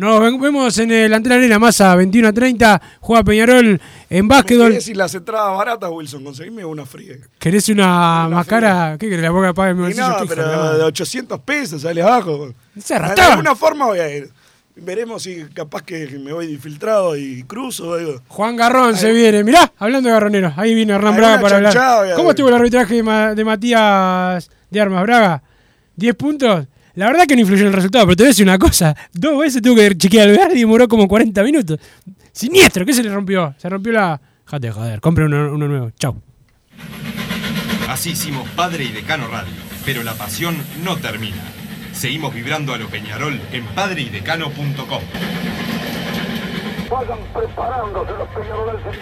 Nos vemos en el Antena Arena Massa 21 a 30. Juega Peñarol en ¿Me básquetbol. querés decir las entradas baratas, Wilson? Conseguime una fría. ¿Querés una más cara? ¿Qué querés? ¿La boca paga mi bolsillo? no, pero de 800 pesos sale abajo. Se De alguna forma voy a ir. Veremos si capaz que me voy infiltrado y cruzo. Algo. Juan Garrón se viene. Mirá, hablando de garroneros. Ahí viene Hernán Braga para hablar. ¿Cómo estuvo el arbitraje de, Ma- de Matías de Armas Braga? ¿10 puntos? La verdad que no influyó en el resultado, pero te voy a decir una cosa. Dos veces tuvo que chequear el VAR y demoró como 40 minutos. Siniestro, ¿qué se le rompió? Se rompió la... Jate de joder, compre uno, uno nuevo. Chau. Así hicimos Padre y Decano Radio, pero la pasión no termina. Seguimos vibrando a lo Peñarol en padreidecano.com. Vayan preparándose los peñaroles.